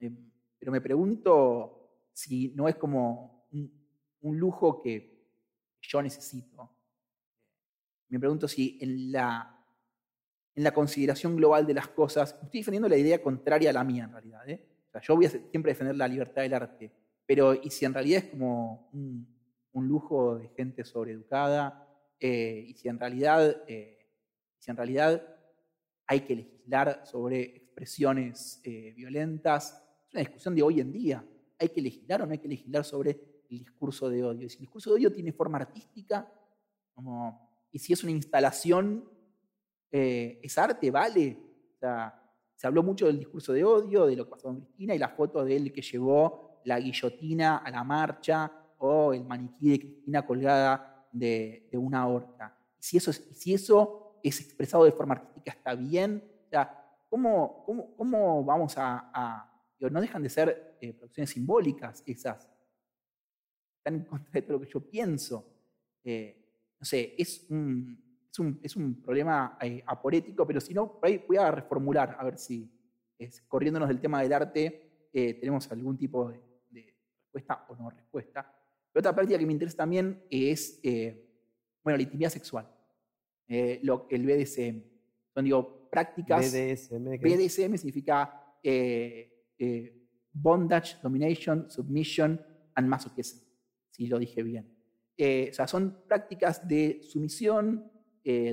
em, pero me pregunto si no es como un, lujo que yo necesito. Me pregunto si en la, en la consideración global de las cosas, estoy defendiendo la idea contraria a la mía en realidad. ¿eh? yo voy a siempre defender la libertad del arte, pero y si en realidad es como un, un lujo de gente sobreeducada eh, y si en realidad, eh, si en realidad hay que legislar sobre expresiones eh, violentas, es una discusión de hoy en día. ¿Hay que legislar o no hay que legislar sobre el discurso de odio? Y si el discurso de odio tiene forma artística, como, y si es una instalación, ¿es arte? ¿Vale? O sea, se habló mucho del discurso de odio, de lo que pasó con Cristina y la foto de él que llevó la guillotina a la marcha o el maniquí de Cristina colgada de, una horca. Y si eso, es, si eso es expresado de forma artística, ¿está bien? O sea, ¿cómo, cómo, vamos a, No dejan de ser eh, producciones simbólicas esas. Están en contra de todo lo que yo pienso. Eh, no sé, es un, es un, es un problema eh, aporético, pero si no, voy a reformular, a ver si, es, corriéndonos del tema del arte, tenemos algún tipo de, de respuesta o no respuesta otra práctica que me interesa también es, eh, bueno, la intimidad sexual, eh, lo, el BDSM. Son, digo, prácticas... BDSM. BDSM significa eh, bondage, domination, submission and masochism, si lo dije bien. o sea, son prácticas de sumisión,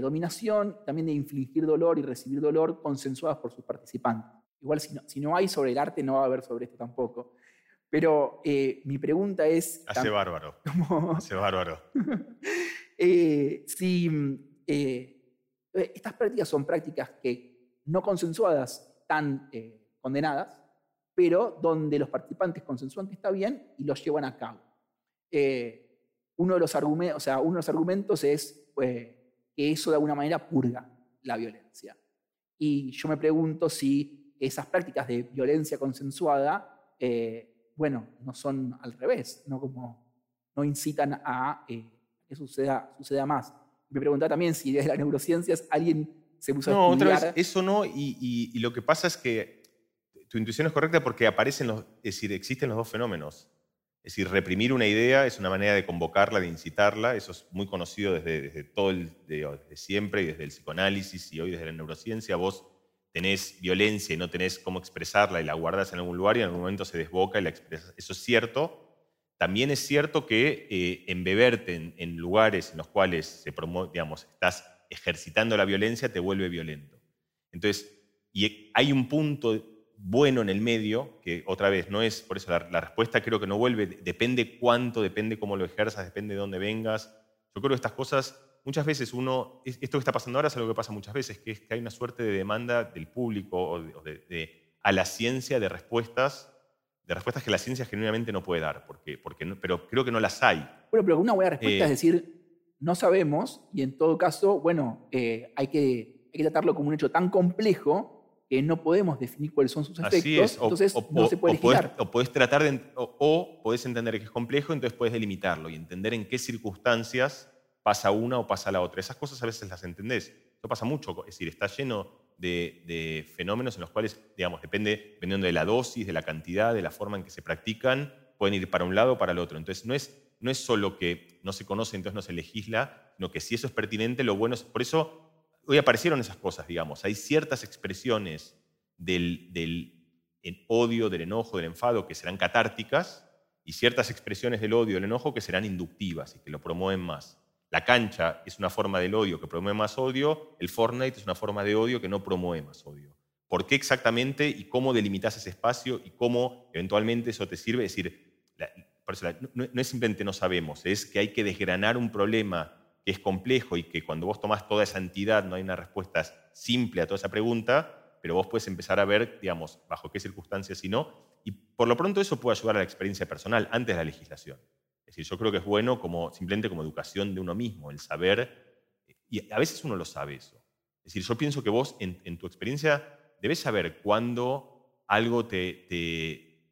dominación, también de infligir dolor y recibir dolor consensuadas por sus participantes. Igual si no, si no hay sobre el arte, no va a haber sobre esto tampoco. Pero eh, mi pregunta es... Hace bárbaro. Hace bárbaro. Eh, si eh, estas prácticas son prácticas que no consensuadas están condenadas, pero donde los participantes consensúan que está bien y los llevan a cabo. uno, de los argumentos, o sea, uno de los argumentos es que eso de alguna manera purga la violencia. Y yo me pregunto si esas prácticas de violencia consensuada bueno, no son al revés, no como no incitan a eh, que suceda, suceda más. Me preguntaba también si desde las neurociencias alguien se puso no, a estudiar... otra vez, eso no, y, lo que pasa es que tu intuición es correcta porque aparecen los, es decir, existen los dos fenómenos. Es decir, reprimir una idea es una manera de convocarla, de incitarla, eso es muy conocido desde, desde todo el, desde siempre y desde el psicoanálisis y hoy desde la neurociencia. Vos tenés violencia y no tenés cómo expresarla y la guardas en algún lugar y en algún momento se desboca y la expresas. Eso es cierto. También es cierto que eh, embeberte en, lugares en los cuales se digamos, estás ejercitando la violencia te vuelve violento. Entonces, y hay un punto bueno en el medio, que otra vez no es, por eso la, la respuesta creo que no vuelve, depende cuánto, depende cómo lo ejerzas, depende de dónde vengas. Yo creo que estas cosas muchas veces uno, esto que está pasando ahora es algo que pasa muchas veces, que es que hay una suerte de demanda del público o de, a la ciencia de respuestas, de respuestas que la ciencia genuinamente no puede dar, porque, porque pero creo que no las hay. Bueno, pero una buena respuesta es eh, decir, no sabemos y en todo caso, bueno, eh, hay, que, hay que tratarlo como un hecho tan complejo que no podemos definir cuáles son sus efectos, entonces no se puede. O puedes tratar de, o, o podés entender que es complejo, entonces puedes delimitarlo y entender en qué circunstancias pasa una o pasa la otra. Esas cosas a veces las entendés. Eso pasa mucho, es decir, está lleno de, fenómenos en los cuales, digamos, depende, dependiendo de la dosis, de la cantidad, de la forma en que se practican, pueden ir para un lado o para el otro. Entonces, no es, no es solo que no se conoce, entonces no se legisla, sino que si eso es pertinente, lo bueno es, por eso hoy aparecieron esas cosas, digamos, hay ciertas expresiones del, del odio, del enojo, del enfado que serán catárticas y ciertas expresiones del odio, del enojo que serán inductivas y que lo promueven más. La cancha es una forma del odio que promueve más odio, el Fortnite es una forma de odio que no promueve más odio. ¿Por qué exactamente y cómo delimitas ese espacio y cómo eventualmente eso te sirve? Es decir, no, es simplemente no sabemos, es que hay que desgranar un problema que es complejo y que cuando vos tomás toda esa entidad no hay una respuesta simple a toda esa pregunta, pero vos puedes empezar a ver, digamos, bajo qué circunstancias y no. Y por lo pronto eso puede ayudar a la experiencia personal antes de la legislación. Es decir, yo creo que es bueno como, simplemente como educación de uno mismo, el saber, y a veces uno lo sabe eso. Es decir, yo pienso que vos en, tu experiencia debes saber cuándo algo te, te,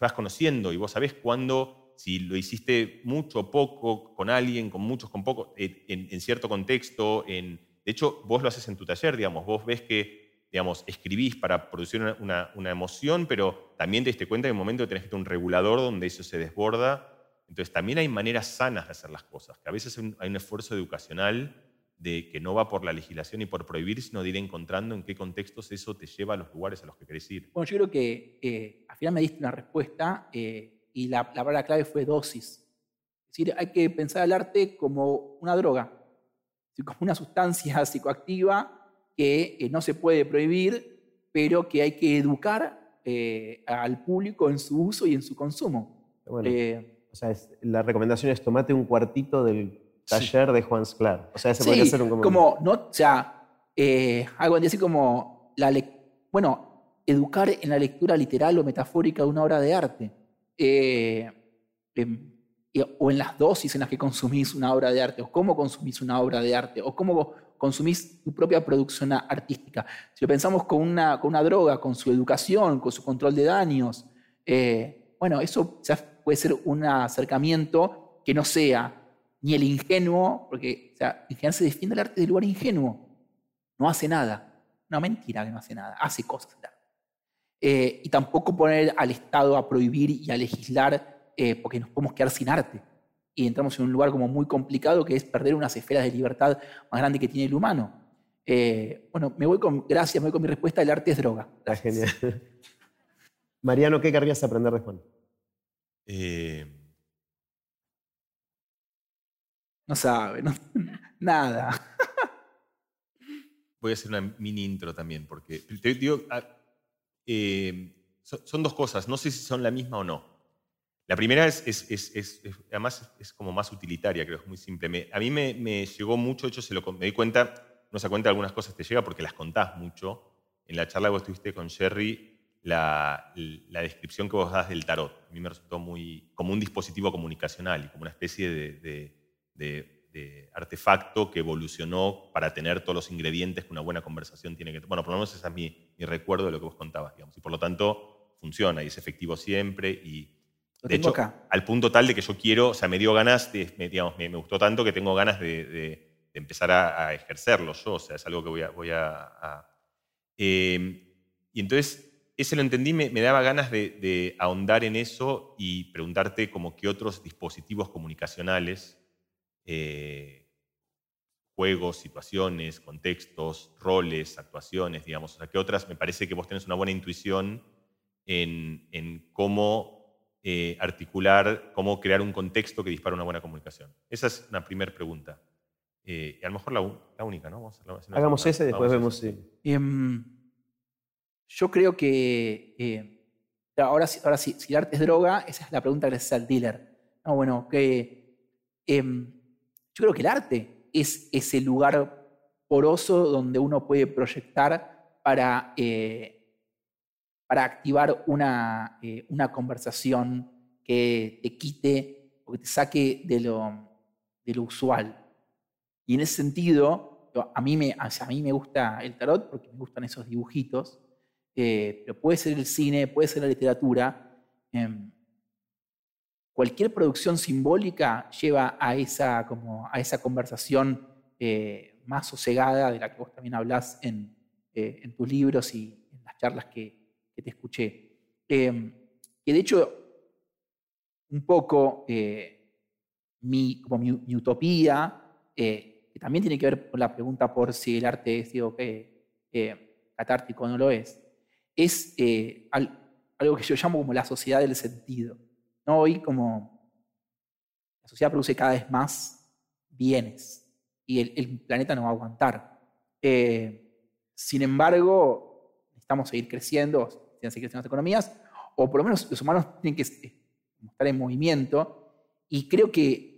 vas conociendo y vos sabés cuándo, si lo hiciste mucho o poco con alguien, con muchos, con pocos, en, cierto contexto. En, de hecho, vos lo haces en tu taller, digamos, vos ves que digamos, escribís para producir una, una, emoción, pero también te diste cuenta que en un momento tenés que tener un regulador donde eso se desborda entonces también hay maneras sanas de hacer las cosas, que a veces hay un esfuerzo educacional de que no va por la legislación y por prohibir, sino de ir encontrando en qué contextos eso te lleva a los lugares a los que querés ir. Bueno, yo creo que eh, al final me diste una respuesta eh, y la, palabra clave fue dosis. Es decir, hay que pensar el arte como una droga, como una sustancia psicoactiva que eh, no se puede prohibir, pero que hay que educar eh, al público en su uso y en su consumo. Eh, o sea, la recomendación es tomate un cuartito del taller de Juan Sclar. O sea, ese podría ser un como, no, o sea, algo así como la bueno, educar en la lectura literal o metafórica de una obra de arte. Em, o en las dosis en las que consumís una obra de arte, o cómo consumís una obra de arte, o cómo consumís tu propia producción artística. Si lo pensamos con una, con una droga, con su educación, con su control de daños, eh, bueno, eso puede ser un acercamiento que no sea ni el ingenuo, porque o sea, se defiende el arte del lugar ingenuo, no hace nada. No, mentira que no hace nada, hace cosas. Eh, y tampoco poner al Estado a prohibir y a legislar eh, porque nos podemos quedar sin arte. Y entramos en un lugar como muy complicado que es perder unas esferas de libertad más grandes que tiene el humano. Eh, bueno, me voy con, gracias, me voy con mi respuesta, el arte es droga. Está genial. Mariano, ¿qué querrías aprender de Juan? Eh, no sabe, nada. Voy a hacer una mini intro también, porque te digo, ah, son dos cosas, no sé si son la misma o no. La primera es, es, además es como más utilitaria, creo, es muy simple. a mí me, llegó mucho, de hecho se lo, me di cuenta, no se cuenta de algunas cosas te llega porque las contás mucho. En la charla que estuviste con Jerry, la, descripción que vos das del tarot, a mí me resultó muy como un dispositivo comunicacional y como una especie de, artefacto que evolucionó para tener todos los ingredientes que una buena conversación tiene que tener. Bueno, por lo menos ese es mi, mi recuerdo de lo que vos contabas, digamos. Y por lo tanto funciona y es efectivo siempre y de hecho, al punto tal de que yo quiero, o sea, me dio ganas, de, me, digamos, me, gustó tanto que tengo ganas de, empezar a, ejercerlo yo, o sea, es algo que voy a... Voy a, em, y entonces, ese lo entendí, me, daba ganas de, ahondar en eso y preguntarte como qué otros dispositivos comunicacionales, eh, juegos, situaciones, contextos, roles, actuaciones, digamos, o sea, qué otras, me parece que vos tenés una buena intuición en, en cómo eh, articular, cómo crear un contexto que dispara una buena comunicación. Esa es una primera pregunta. Eh, a lo mejor la, única, ¿no? Hagamos esa y después vemos si... Em, yo creo que eh, ahora, ahora si, el arte es droga, esa es la pregunta que le hace al dealer. No, bueno, em, yo creo que el arte es ese lugar poroso donde uno puede proyectar para para activar una, eh, una conversación que te quite o que te saque de lo, de lo usual. Y en ese sentido, a mí, me, a mí me gusta el tarot porque me gustan esos dibujitos, eh, pero puede ser el cine, puede ser la literatura. Em, cualquier producción simbólica lleva a esa, como, a esa conversación eh, más sosegada de la que vos también hablás en, en tus libros y en las charlas que, que te escuché. Eh, que de hecho, un poco eh, mi, como mi, utopía, eh, que también tiene que ver con la pregunta por si el arte es digo, catártico o no lo es, es algo que yo llamo como la sociedad del sentido. ¿no? Hoy como la sociedad produce cada vez más bienes y el, planeta no va a aguantar. sin embargo, necesitamos seguir creciendo, que seguir las economías, o por lo menos los humanos tienen que estar en movimiento, y creo que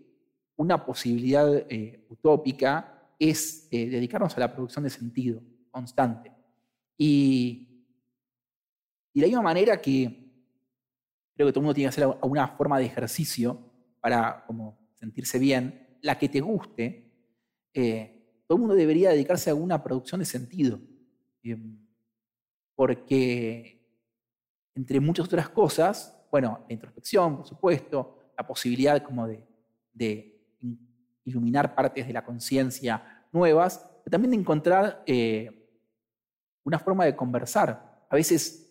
una posibilidad eh, utópica es eh, dedicarnos a la producción de sentido constante. Y, de la misma manera que creo que todo el mundo tiene que hacer alguna forma de ejercicio para como, sentirse bien, la que te guste, eh, todo el mundo debería dedicarse a alguna producción de sentido. porque entre muchas otras cosas, bueno, la introspección, por supuesto, la posibilidad como de, iluminar partes de la conciencia nuevas, pero también de encontrar eh, una forma de conversar. A veces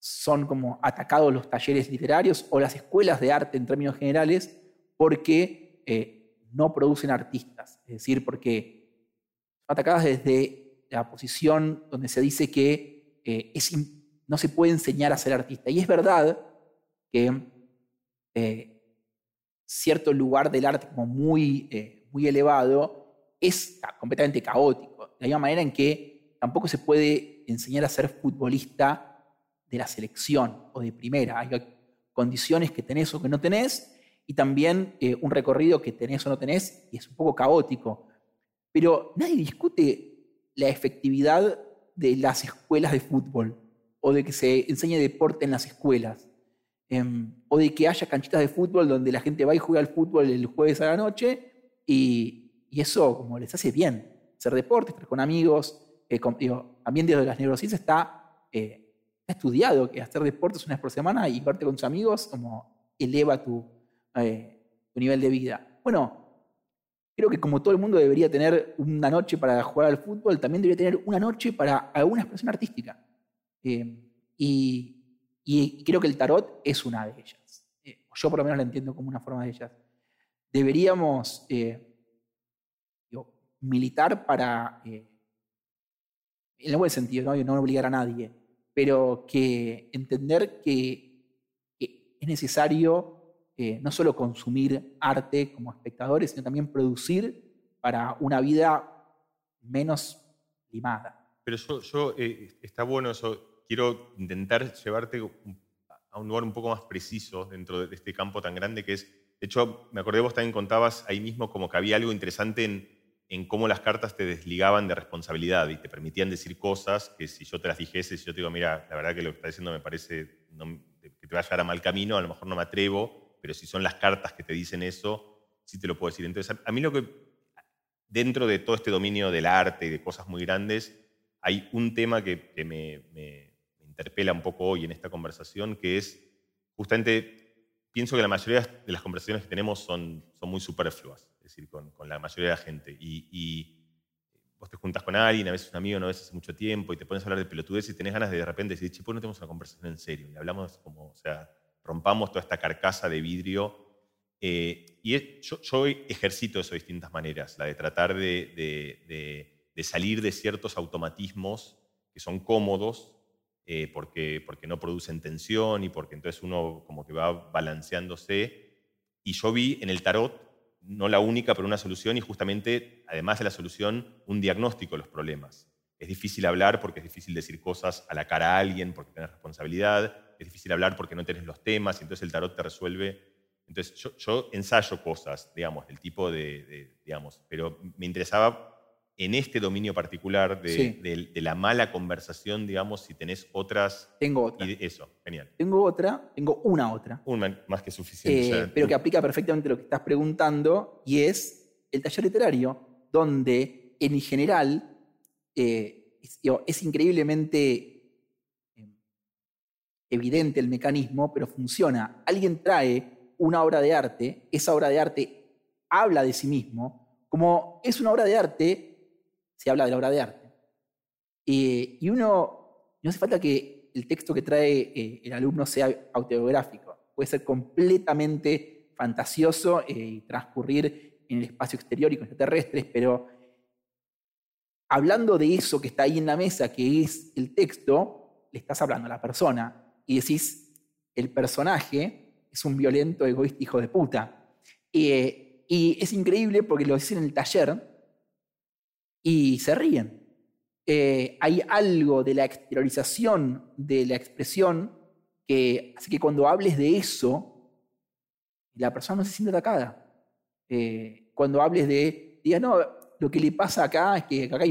son como atacados los talleres literarios o las escuelas de arte en términos generales porque eh, no producen artistas, es decir, porque son atacadas desde la posición donde se dice que eh, es no se puede enseñar a ser artista. Y es verdad que eh, cierto lugar del arte como muy, muy elevado, es completamente caótico. De la misma manera en que tampoco se puede enseñar a ser futbolista de la selección o de primera. Hay condiciones que tenés o que no tenés y también eh, un recorrido que tenés o no tenés y es un poco caótico. Pero nadie discute la efectividad de las escuelas de fútbol o de que se enseñe deporte en las escuelas. Em, o de que haya canchitas de fútbol donde la gente va y juega al fútbol el jueves a la noche y, eso como les hace bien. Hacer deporte, estar con amigos. Eh, también desde las neurociencias está, eh, estudiado que hacer deportes una vez por semana y verte con tus amigos como eleva tu, eh, nivel de vida. Bueno, creo que como todo el mundo debería tener una noche para jugar al fútbol, también debería tener una noche para alguna expresión artística. y y creo que el tarot es una de ellas. Eh, yo por lo menos la entiendo como una forma de ellas. Deberíamos eh, militar para, eh, en el buen sentido, ¿no? no obligar a nadie, pero que entender que, es necesario no solo consumir arte como espectadores, sino también producir para una vida menos limada. Pero yo, yo está bueno eso quiero intentar llevarte a un lugar un poco más preciso dentro de este campo tan grande que es, de hecho, me acordé vos también contabas ahí mismo como que había algo interesante en, en cómo las cartas te desligaban de responsabilidad y te permitían decir cosas que si yo te las dijese, si yo te digo, mira, la verdad que lo que estás diciendo me parece que te va a llevar a mal camino, a lo mejor no me atrevo, pero si son las cartas que te dicen eso, sí te lo puedo decir. Entonces, a, mí lo que, dentro de todo este dominio del arte y de cosas muy grandes, hay un tema que, me interpela un poco hoy en esta conversación, que es justamente, pienso que la mayoría de las conversaciones que tenemos son, son muy superfluas, decir, con, con la mayoría de la gente. Y, vos te juntas con alguien, a veces un amigo, no ves hace mucho tiempo, y te pones a hablar de pelotudez y tenés ganas de de repente decir, che, ¿por no tenemos una conversación en serio? Y hablamos como, o sea, rompamos toda esta carcasa de vidrio. Eh, y yo, yo, ejercito eso de distintas maneras, la de tratar de, de, de salir de ciertos automatismos que son cómodos eh, porque, porque no producen tensión y porque entonces uno como que va balanceándose. Y yo vi en el tarot, no la única, pero una solución y justamente, además de la solución, un diagnóstico de los problemas. Es difícil hablar porque es difícil decir cosas a la cara a alguien porque tienes responsabilidad, es difícil hablar porque no tienes los temas y entonces el tarot te resuelve. Entonces yo, yo ensayo cosas, digamos, del tipo de, de, digamos, pero me interesaba en este dominio particular de, la mala conversación, digamos, si tenés otras... Tengo otra. eso, genial. Tengo otra, tengo una otra. Una más que suficiente. Eh, pero que aplica perfectamente lo que estás preguntando, y es el taller literario, donde en general eh, es, increíblemente eh, evidente el mecanismo, pero funciona. Alguien trae una obra de arte, esa obra de arte habla de sí mismo, como es una obra de arte, se habla de la obra de arte. y uno, no hace falta que el texto que trae eh, el alumno sea autobiográfico, puede ser completamente fantasioso eh, y transcurrir en el espacio exterior y con extraterrestres, pero hablando de eso que está ahí en la mesa, que es el texto, le estás hablando a la persona y decís, el personaje es un violento, egoísta, hijo de puta. Eh, y es increíble porque lo dicen en el taller, y se ríen. Eh, hay algo de la exteriorización de la expresión que hace que cuando hables de eso, la persona no se siente atacada. Eh, cuando hables de, diga, no, lo que le pasa acá es que acá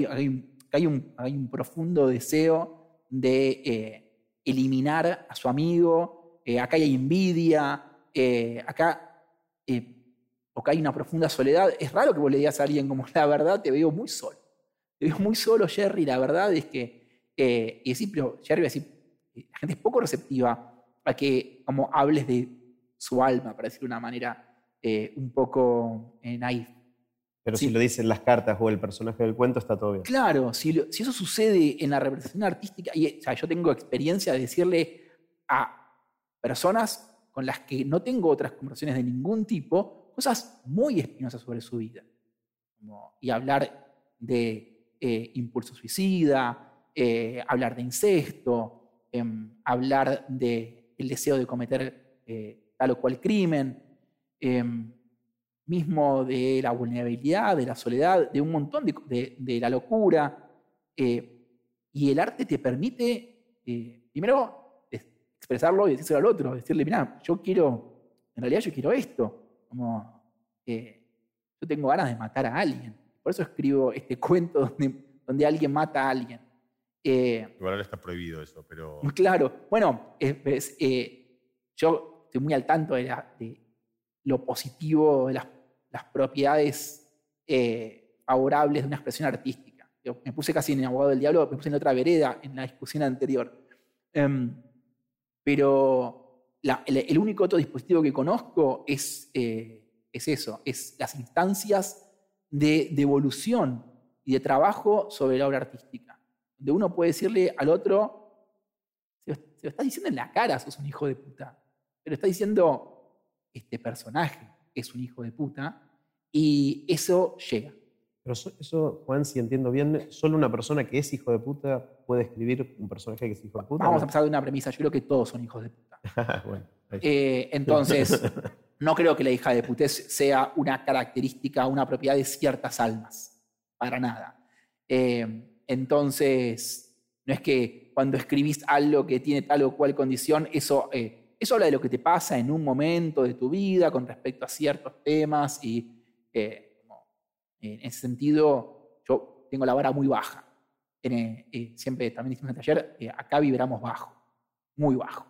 hay, un, profundo deseo de eh, eliminar a su amigo, acá hay envidia, acá o que hay una profunda soledad. Es raro que vos le digas a alguien como, la verdad, te veo muy solo. Te veo muy solo, Jerry, la verdad es que, eh, y decir, pero Jerry, decir, la gente es poco receptiva a que como hables de su alma, para decirlo de una manera eh, un poco eh, naif. Pero si lo dicen las cartas o el personaje del cuento, está todo bien. Claro, si, si eso sucede en la representación artística, y yo tengo experiencia de decirle a personas con las que no tengo otras conversaciones de ningún tipo, cosas muy espinosas sobre su vida. y hablar de eh, impulso suicida, eh, hablar de incesto, em, hablar el deseo de cometer eh, tal o cual crimen. em, mismo de la vulnerabilidad, de la soledad, de un montón de, de, la locura. Y el arte te permite, primero, expresarlo y decírselo al otro, decirle, mira, yo quiero, en realidad yo quiero esto, como eh, yo tengo ganas de matar a alguien. Por eso escribo este cuento donde, donde alguien mata a alguien. Igual ahora está prohibido eso, pero... Claro, bueno, yo estoy muy al tanto de, de lo positivo, de las las propiedades eh, favorables de una expresión artística. me puse casi en el abogado del diablo, me puse en otra vereda en la discusión anterior. Em, pero el, único otro dispositivo que conozco es, eh, es eso, es las instancias de devolución y de trabajo sobre la obra artística. Donde uno puede decirle al otro, se lo, estás diciendo en la cara, sos un hijo de puta. Pero está diciendo, este personaje es un hijo de puta, y eso llega. Pero eso, Juan, si entiendo bien, solo una persona que es hijo de puta puede escribir un personaje que es hijo de puta. Vamos a empezar de una premisa, yo creo que todos son hijos de puta. Eh, entonces, no creo que la hija de puta sea una característica, una propiedad de ciertas almas, para nada. Eh, entonces, no es que cuando escribís algo que tiene tal o cual condición, eso eh, eso habla de lo que te pasa en un momento de tu vida con respecto a ciertos temas y eh, en ese sentido yo tengo la vara muy baja. Eh, eh, siempre también decimos en el taller, acá vibramos bajo, muy bajo.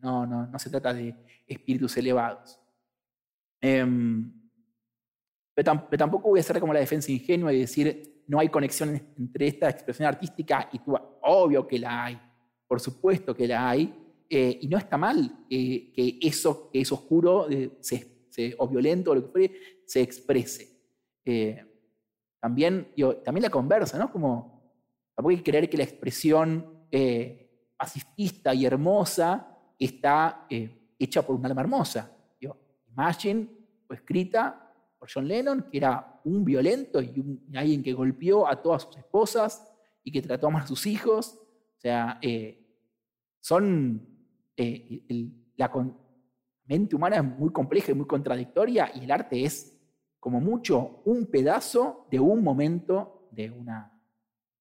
No, no, no se trata de espíritus elevados. Em, pero, tampoco voy a hacer como la defensa ingenua y decir no hay conexión entre esta expresión artística y tú, obvio que la hay, por supuesto que la hay, eh, y no está mal que eso que es oscuro eh, o violento o lo que fuere se exprese. Eh, también, también la conversa, ¿no? Como tampoco hay que creer que la expresión pacifista y hermosa está hecha por un alma hermosa. Imagine fue escrita por John Lennon, que era un violento y, alguien que golpeó a todas sus esposas y que trató mal a sus hijos. O sea, son eh, la mente humana es muy compleja y muy contradictoria y el arte es como mucho un pedazo de un momento, de, una,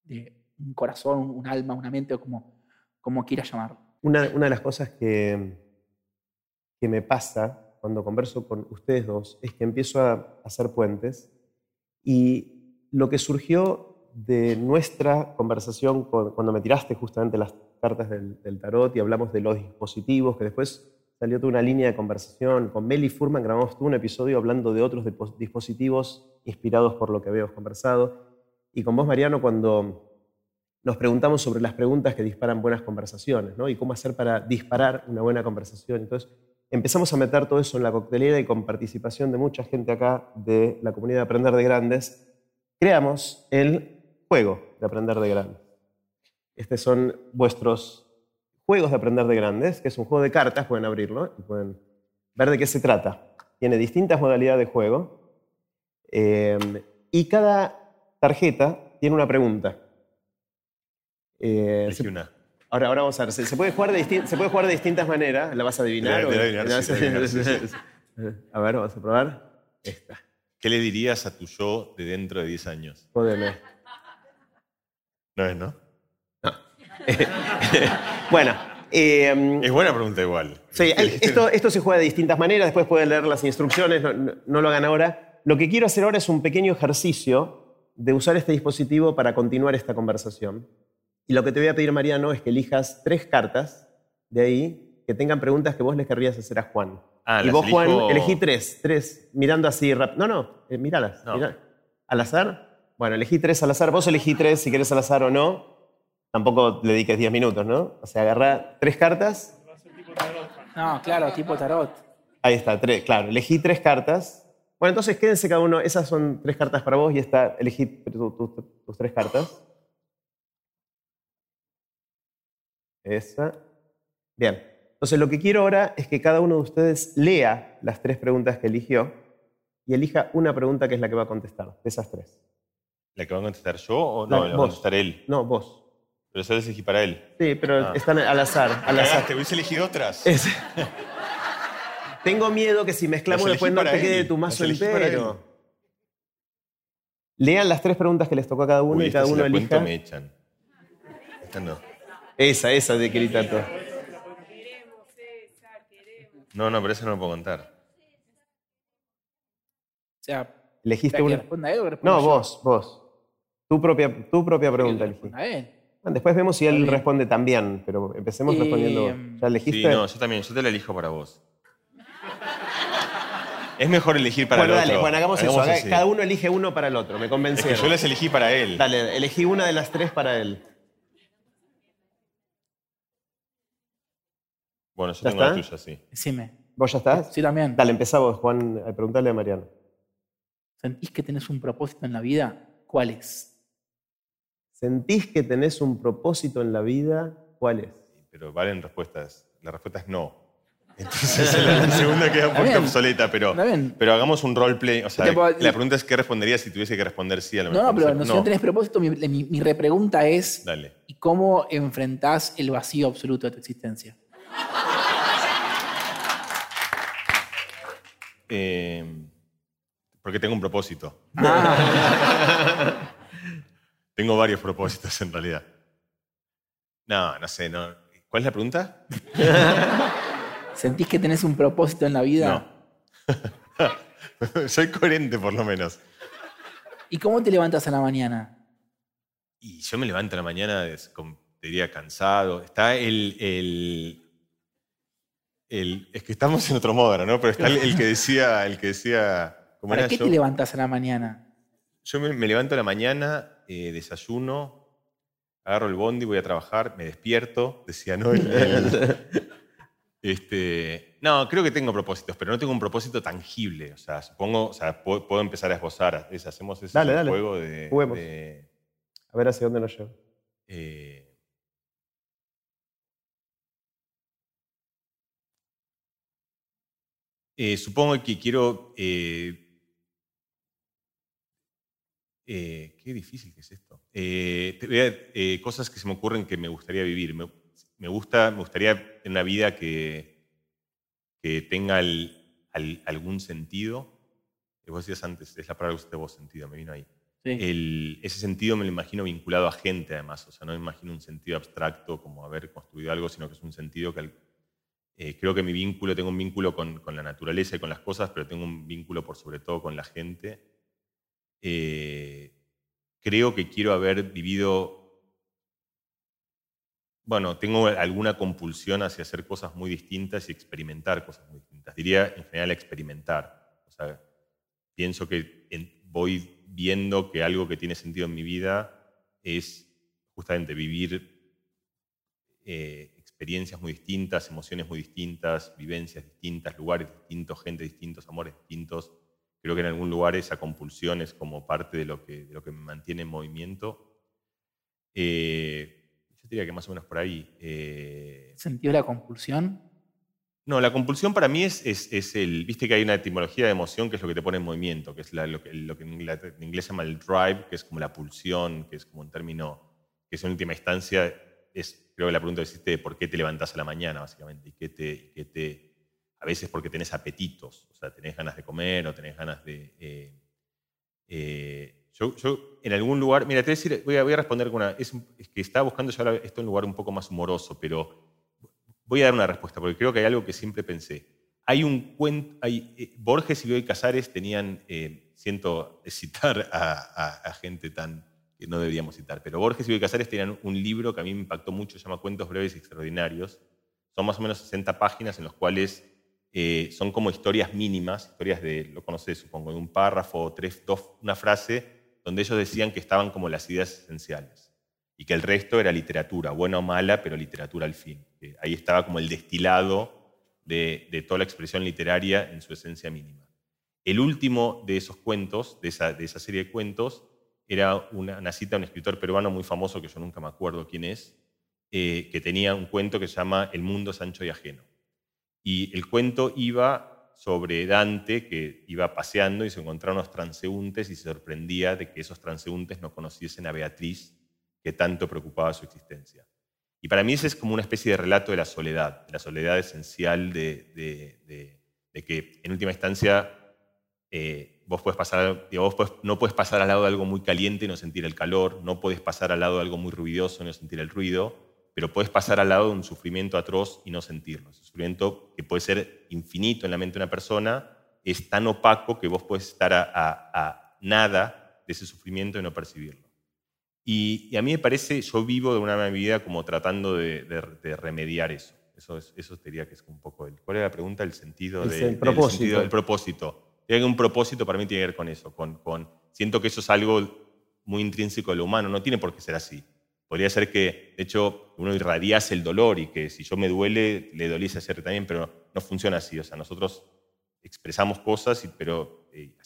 de un corazón, un alma, una mente, como, como quieras llamarlo. Una, una de las cosas que, que me pasa cuando converso con ustedes dos es que empiezo a hacer puentes y lo que surgió de nuestra conversación cuando me tiraste justamente las cartas del, tarot y hablamos de los dispositivos, que después salió toda una línea de conversación. Con Meli Furman grabamos todo un episodio hablando de otros dispositivos inspirados por lo que habíamos conversado. Y con vos, Mariano, cuando nos preguntamos sobre las preguntas que disparan buenas conversaciones, ¿no? Y cómo hacer para disparar una buena conversación. Entonces, empezamos a meter todo eso en la coctelera y con participación de mucha gente acá de la comunidad de Aprender de Grandes, creamos el juego de Aprender de Grandes. Estos son vuestros juegos de aprender de grandes, que es un juego de cartas, pueden abrirlo y pueden ver de qué se trata. Tiene distintas modalidades de juego em, y cada tarjeta tiene una pregunta. Eh, una. Ahora, ahora vamos a ver, se, puede jugar de se puede jugar de distintas maneras, ¿la vas a adivinar? a ver, vamos a probar. Esta. ¿Qué le dirías a tu yo de dentro de 10 años? Jódeme. No es, ¿no? bueno. Em, es buena pregunta igual. Sí, esto, esto se juega de distintas maneras, después pueden leer las instrucciones, no, lo hagan ahora. Lo que quiero hacer ahora es un pequeño ejercicio de usar este dispositivo para continuar esta conversación. Y lo que te voy a pedir, Mariano, es que elijas tres cartas de ahí que tengan preguntas que vos le querrías hacer a Juan. Ah, y vos, Juan, elegí tres, tres, mirando así rápido. No, no, eh, míralas. ¿Al azar? Bueno, elegí tres al azar. Vos elegí tres si querés al azar o no. Tampoco le dediques 10 minutos, ¿no? O sea, agarra tres cartas. No, claro, tipo tarot. Ahí está, tres, claro. Elegí tres cartas. Bueno, entonces quédense cada uno. Esas son tres cartas para vos y esta, elegí tus tres cartas. Esa. Bien. Entonces lo que quiero ahora es que cada uno de ustedes lea las tres preguntas que eligió y elija una pregunta que es la que va a contestar, de esas tres. ¿La que va a contestar yo o no? La, va a contestar él. No, vos. Pero se elegí para él. Sí, pero ah. están al azar. Al azar. ¿Te hubiese elegido otras? Tengo miedo que si mezclamos Las después no te quede tu mazo entero. Lean las tres preguntas que les tocó a cada uno Uy, y cada si uno la cuento elija. me echan. Esta no. Esa, esa de Kiritato. No, no, pero esa no lo puedo contar. O sea, ¿Elegiste ¿que una? él que No, yo? vos, vos. Tu propia, tu propia pregunta elegí. Bueno, Después vemos si él responde también, pero empecemos Eh, respondiendo vos. ¿Ya elegiste? Sí, no, yo también, yo te la elijo para vos. Es mejor elegir para bueno, el dale, otro. bueno, hagamos, eso. haga- así. Cada uno elige uno para el otro, me Es que convencieron. yo las elegí para él. Dale, elegí una de las tres para él. Bueno, yo ¿Ya tengo la está? tuya, sí. Decime. ¿Vos ya estás? Sí, también. Dale, empezá vos, Juan, a preguntarle a Mariano. ¿Sentís que tenés un propósito en la vida? ¿Cuál es? ¿Sentís que tenés un propósito en la vida? ¿Cuál es? Pero valen respuestas. La respuesta es no. Entonces la, segunda queda un poquito obsoleta, pero, pero hagamos un roleplay. O sea, la pregunta es qué respondería si tuviese que responder sí a lo No, mejor. no, pero no, si no tenés propósito, mi, mi- mi repregunta es: Dale. ¿y cómo enfrentás el vacío absoluto de tu existencia? Eh, porque tengo un propósito. Ah, Tengo varios propósitos en realidad. No, no sé. No. ¿Cuál es la pregunta? ¿Sentís que tenés un propósito en la vida? No. Soy coherente por lo menos. ¿Y cómo te levantas a la mañana? Y yo me levanto en la mañana, te diría cansado. Está el, el, el- Es que estamos en otro modo ahora, ¿no? Pero está el, el que decía. El que decía ¿cómo ¿Para era qué yo? te levantas a la mañana? Yo me, me levanto a la mañana, eh, desayuno, agarro el bondi, voy a trabajar, me despierto, decía, ¿no? El- el- este, no, creo que tengo propósitos, pero no tengo un propósito tangible. O sea, supongo, o sea, puedo, puedo empezar a esbozar. Es- hacemos ese Dale, dale. juego de. Juguemos. de, A ver hacia dónde nos lleva. eh, eh, supongo que quiero. eh, eh, qué difícil que es esto. Eh, te voy a- eh, cosas que se me ocurren que me gustaría vivir. Me, me gusta, me gustaría una vida que, que tenga el- al- algún sentido. Eh, Vos decías antes, es la palabra que usaste vos, sentido, me vino ahí. Sí. El- ese sentido me lo imagino vinculado a gente, además. O sea, no me imagino un sentido abstracto como haber construido algo, sino que es un sentido que eh, creo que mi vínculo, tengo un vínculo con, con la naturaleza y con las cosas, pero tengo un vínculo por sobre todo con la gente. Eh, creo que quiero haber vivido, bueno, tengo alguna compulsión hacia hacer cosas muy distintas y experimentar cosas muy distintas. Diría en general experimentar. O sea, pienso que voy viendo que algo que tiene sentido en mi vida es justamente vivir eh, experiencias muy distintas, emociones muy distintas, vivencias distintas, lugares distintos, gente distintos, amores distintos. Creo que en algún lugar esa compulsión es como parte de lo que, de lo que me mantiene en movimiento. Eh, yo diría que más o menos por ahí. eh, ¿Sentió la compulsión? no, la compulsión para mí es, es- es el. Viste que hay una etimología de emoción que es lo que te pone en movimiento, que es la- lo, que, lo que en inglés se llama el drive, que es como la pulsión, que es como un término que es en última instancia. Es, creo que la pregunta que hiciste de por qué te levantás a la mañana, básicamente, y qué te. y qué te a veces porque tenés apetitos, o sea, tenés ganas de comer o tenés ganas de. eh, eh, yo, yo en algún lugar. Mira, te voy a, decir, voy a, voy a responder con una. Es, es que estaba buscando yo esto en un lugar un poco más humoroso, pero Voy a dar una respuesta, porque creo que hay algo que siempre pensé. Hay un cuento, hay, eh, Borges y Bioy Casares tenían, eh, siento citar a, a- a gente tan que no deberíamos citar, pero Borges y Bioy Casares tenían un libro que a mí me impactó mucho, se llama Cuentos Breves y Extraordinarios. Son más o menos 60 páginas en los cuales eh, son como historias mínimas, historias de, lo conoces supongo, de un párrafo, tres, dos, una frase, donde ellos decían que estaban como las ideas esenciales y que el resto era literatura, buena o mala, pero literatura al fin. Que ahí estaba como el destilado de, toda la expresión literaria en su esencia mínima. El último de esos cuentos, de esa, de esa serie de cuentos, era una, una cita de un escritor peruano muy famoso, que yo nunca me acuerdo quién es, eh, que tenía un cuento que se llama El mundo es ancho y ajeno. Y el cuento iba sobre Dante, que iba paseando y se encontraba unos transeúntes y se sorprendía de que esos transeúntes no conociesen a Beatriz, que tanto preocupaba su existencia. Y para mí ese es como una especie de relato de la soledad, de la soledad esencial de, que en última instancia eh, vos no puedes pasar al lado de algo muy caliente y no sentir el calor, no puedes pasar al lado de algo muy ruidoso y no sentir el ruido, pero puedes pasar al lado de un sufrimiento atroz y no sentirlo. Un sufrimiento que puede ser infinito en la mente de una persona, es tan opaco que vos puedes estar a, nada de ese sufrimiento y no percibirlo. Y, a mí me parece, yo vivo de una vida como tratando de, remediar eso. Eso, es, eso diría que es un poco el... ¿Cuál es la pregunta? El sentido, de, el propósito. Sentido, el propósito. Tiene un propósito para mí tiene que ver con eso. Con, con, siento que eso es algo muy intrínseco de lo humano. No tiene por qué ser así. Podría ser que, de hecho, uno irradiase el dolor y que si yo me duele, le doliese cierre también, pero no funciona así. O sea, nosotros expresamos cosas, y, pero eh,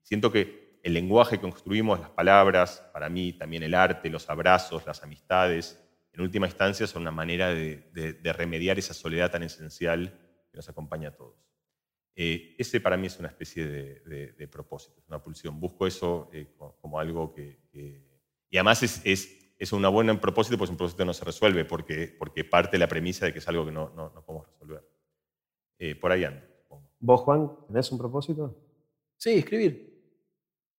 siento que el lenguaje que construimos, las palabras, para mí también el arte, los abrazos, las amistades, en última instancia son una manera de, remediar esa soledad tan esencial que nos acompaña a todos. Eh, ese para mí es una especie de, propósito, es una pulsión. Busco eso eh, como, algo que, Y además es es un buen propósito, pues un propósito no se resuelve porque, porque parte de la premisa de que es algo que no, no, podemos resolver. Eh, por ahí ando. ¿Vos, Juan, tenés un propósito? Sí, escribir.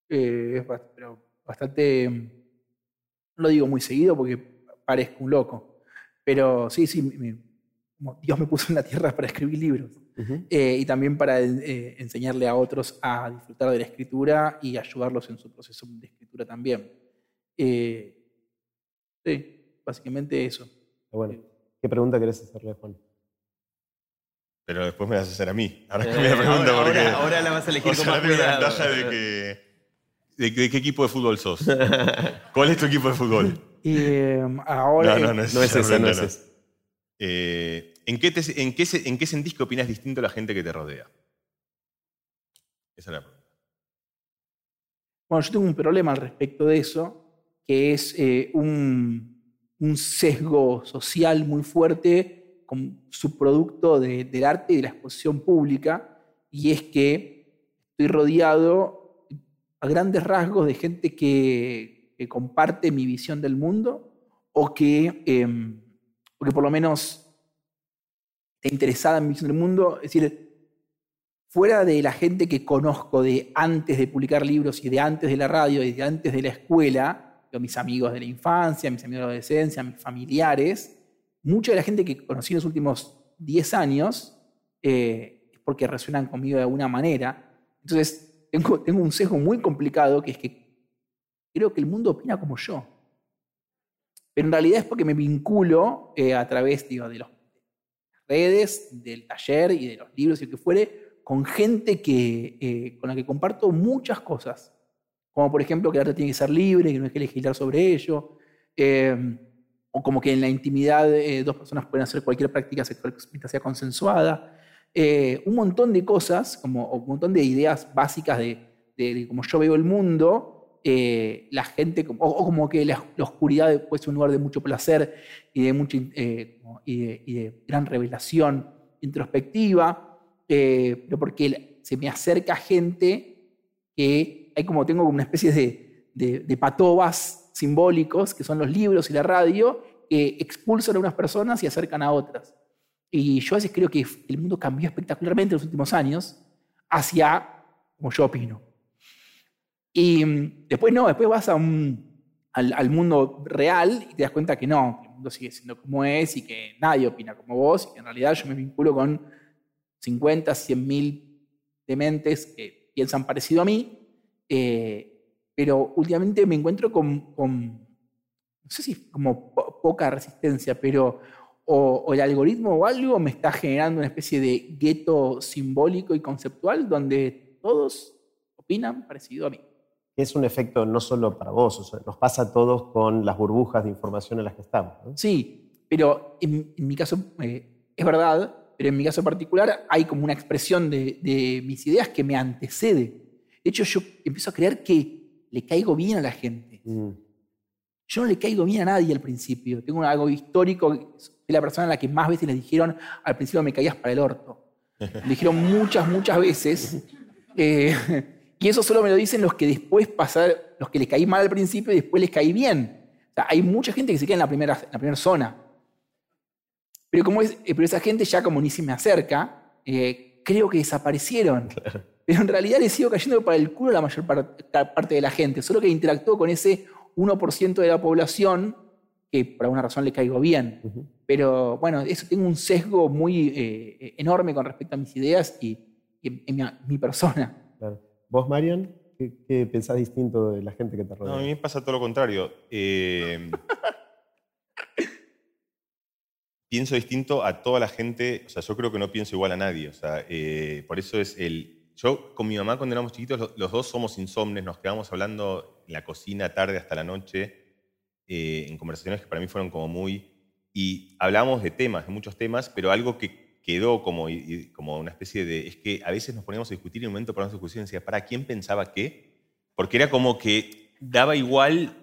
Eh, es pero bastante. No lo digo muy seguido porque parezco un loco. Pero sí, sí, Dios me puso en la tierra para escribir libros. Eh, y también para enseñarle a otros a disfrutar de la escritura y ayudarlos en su proceso de escritura también. Sí, básicamente eso. Bueno, ¿qué pregunta querés hacerle a Juan? Pero después me vas a hacer a mí. Ahora eh, la pregunta ahora, porque. Ahora, la vas a elegir con más la ventaja de que. De, qué equipo de fútbol sos? ¿Cuál es tu equipo de fútbol? Eh, ahora. No, no, no es, no es ese, no es eh, ¿en, qué en, qué, ¿En qué sentís que opinas distinto a la gente que te rodea? Esa es la pregunta. Bueno, yo tengo un problema al respecto de eso, que es eh, un, sesgo social muy fuerte con subproducto de, del arte y de la exposición pública, y es que estoy rodeado a grandes rasgos de gente que, comparte mi visión del mundo o que, em, o que por lo menos está interesada en mi visión del mundo. Es decir, fuera de la gente que conozco de antes de publicar libros y de antes de la radio y de antes de la escuela, mis amigos de la infancia, mis amigos de la adolescencia, mis familiares, mucha de la gente que conocí en los últimos 10 años eh, es porque resuenan conmigo de alguna manera. Entonces, tengo, un sesgo muy complicado que es que creo que el mundo opina como yo. Pero en realidad es porque me vinculo eh, a través de las redes, del taller y de los libros y lo que fuere, con gente que, eh, con la que comparto muchas cosas como por ejemplo que el arte tiene que ser libre, que no hay que legislar sobre ello, eh, o como que en la intimidad eh, dos personas pueden hacer cualquier práctica sexual que sea consensuada, eh, un montón de cosas, como un montón de ideas básicas de, de, cómo yo veo el mundo, la gente, o, como que la, oscuridad puede ser un lugar de mucho placer y de, mucha, y de, gran revelación introspectiva, pero porque se me acerca gente que hay como tengo como una especie de, de, patobas simbólicos, que son los libros y la radio, que expulsan a unas personas y acercan a otras. Y yo a veces creo que el mundo cambió espectacularmente en los últimos años hacia como yo opino. Y mm, después no, después vas a al, al, mundo real y te das cuenta que no, que el mundo sigue siendo como es y que nadie opina como vos y que en realidad yo me vinculo con 50, 100 mil dementes que piensan parecido a mí eh, pero últimamente me encuentro con, no sé si como poca resistencia, pero o, el algoritmo o algo me está generando una especie de gueto simbólico y conceptual donde todos opinan parecido a mí. Es un efecto no solo para vos, nos pasa a todos con las burbujas de información en las que estamos. Sí, pero en, mi caso eh, es verdad, pero en mi caso particular hay como una expresión de, de mis ideas que me antecede de hecho, yo empiezo a creer que le caigo bien a la gente. Mm. Yo no le caigo bien a nadie al principio. Tengo algo histórico. Soy la persona a la que más veces le dijeron al principio me caías para el orto. Le dijeron muchas, muchas veces. Eh, y eso solo me lo dicen los que después pasar, los que les caí mal al principio y después les caí bien. hay mucha gente que se queda en la primera, en la primera zona. Pero, como es, eh, pero esa gente ya como ni se me acerca, eh, creo que desaparecieron. Pero en realidad le sigo cayendo para el culo la mayor parte de la gente, solo que interactúo con ese 1% de la población que por alguna razón le caigo bien. Pero bueno, eso tengo un sesgo muy eh, enorme con respecto a mis ideas y, en, mi, persona. ¿Vos, Marian? ¿Qué, pensás distinto de la gente que te rodea? No, a mí me pasa todo lo contrario. Eh, pienso distinto a toda la gente, o sea, yo creo que no pienso igual a nadie, o sea, eh, por eso es el... Yo con mi mamá cuando éramos chiquitos, los, dos somos insomnes, nos quedamos hablando en la cocina tarde hasta la noche, eh, en conversaciones que para mí fueron como muy... Y hablábamos de temas, de muchos temas, pero algo que quedó como, como una especie de... Es que a veces nos poníamos a discutir y en un momento poníamos a discusión decía, ¿para quién pensaba qué? Porque era como que daba igual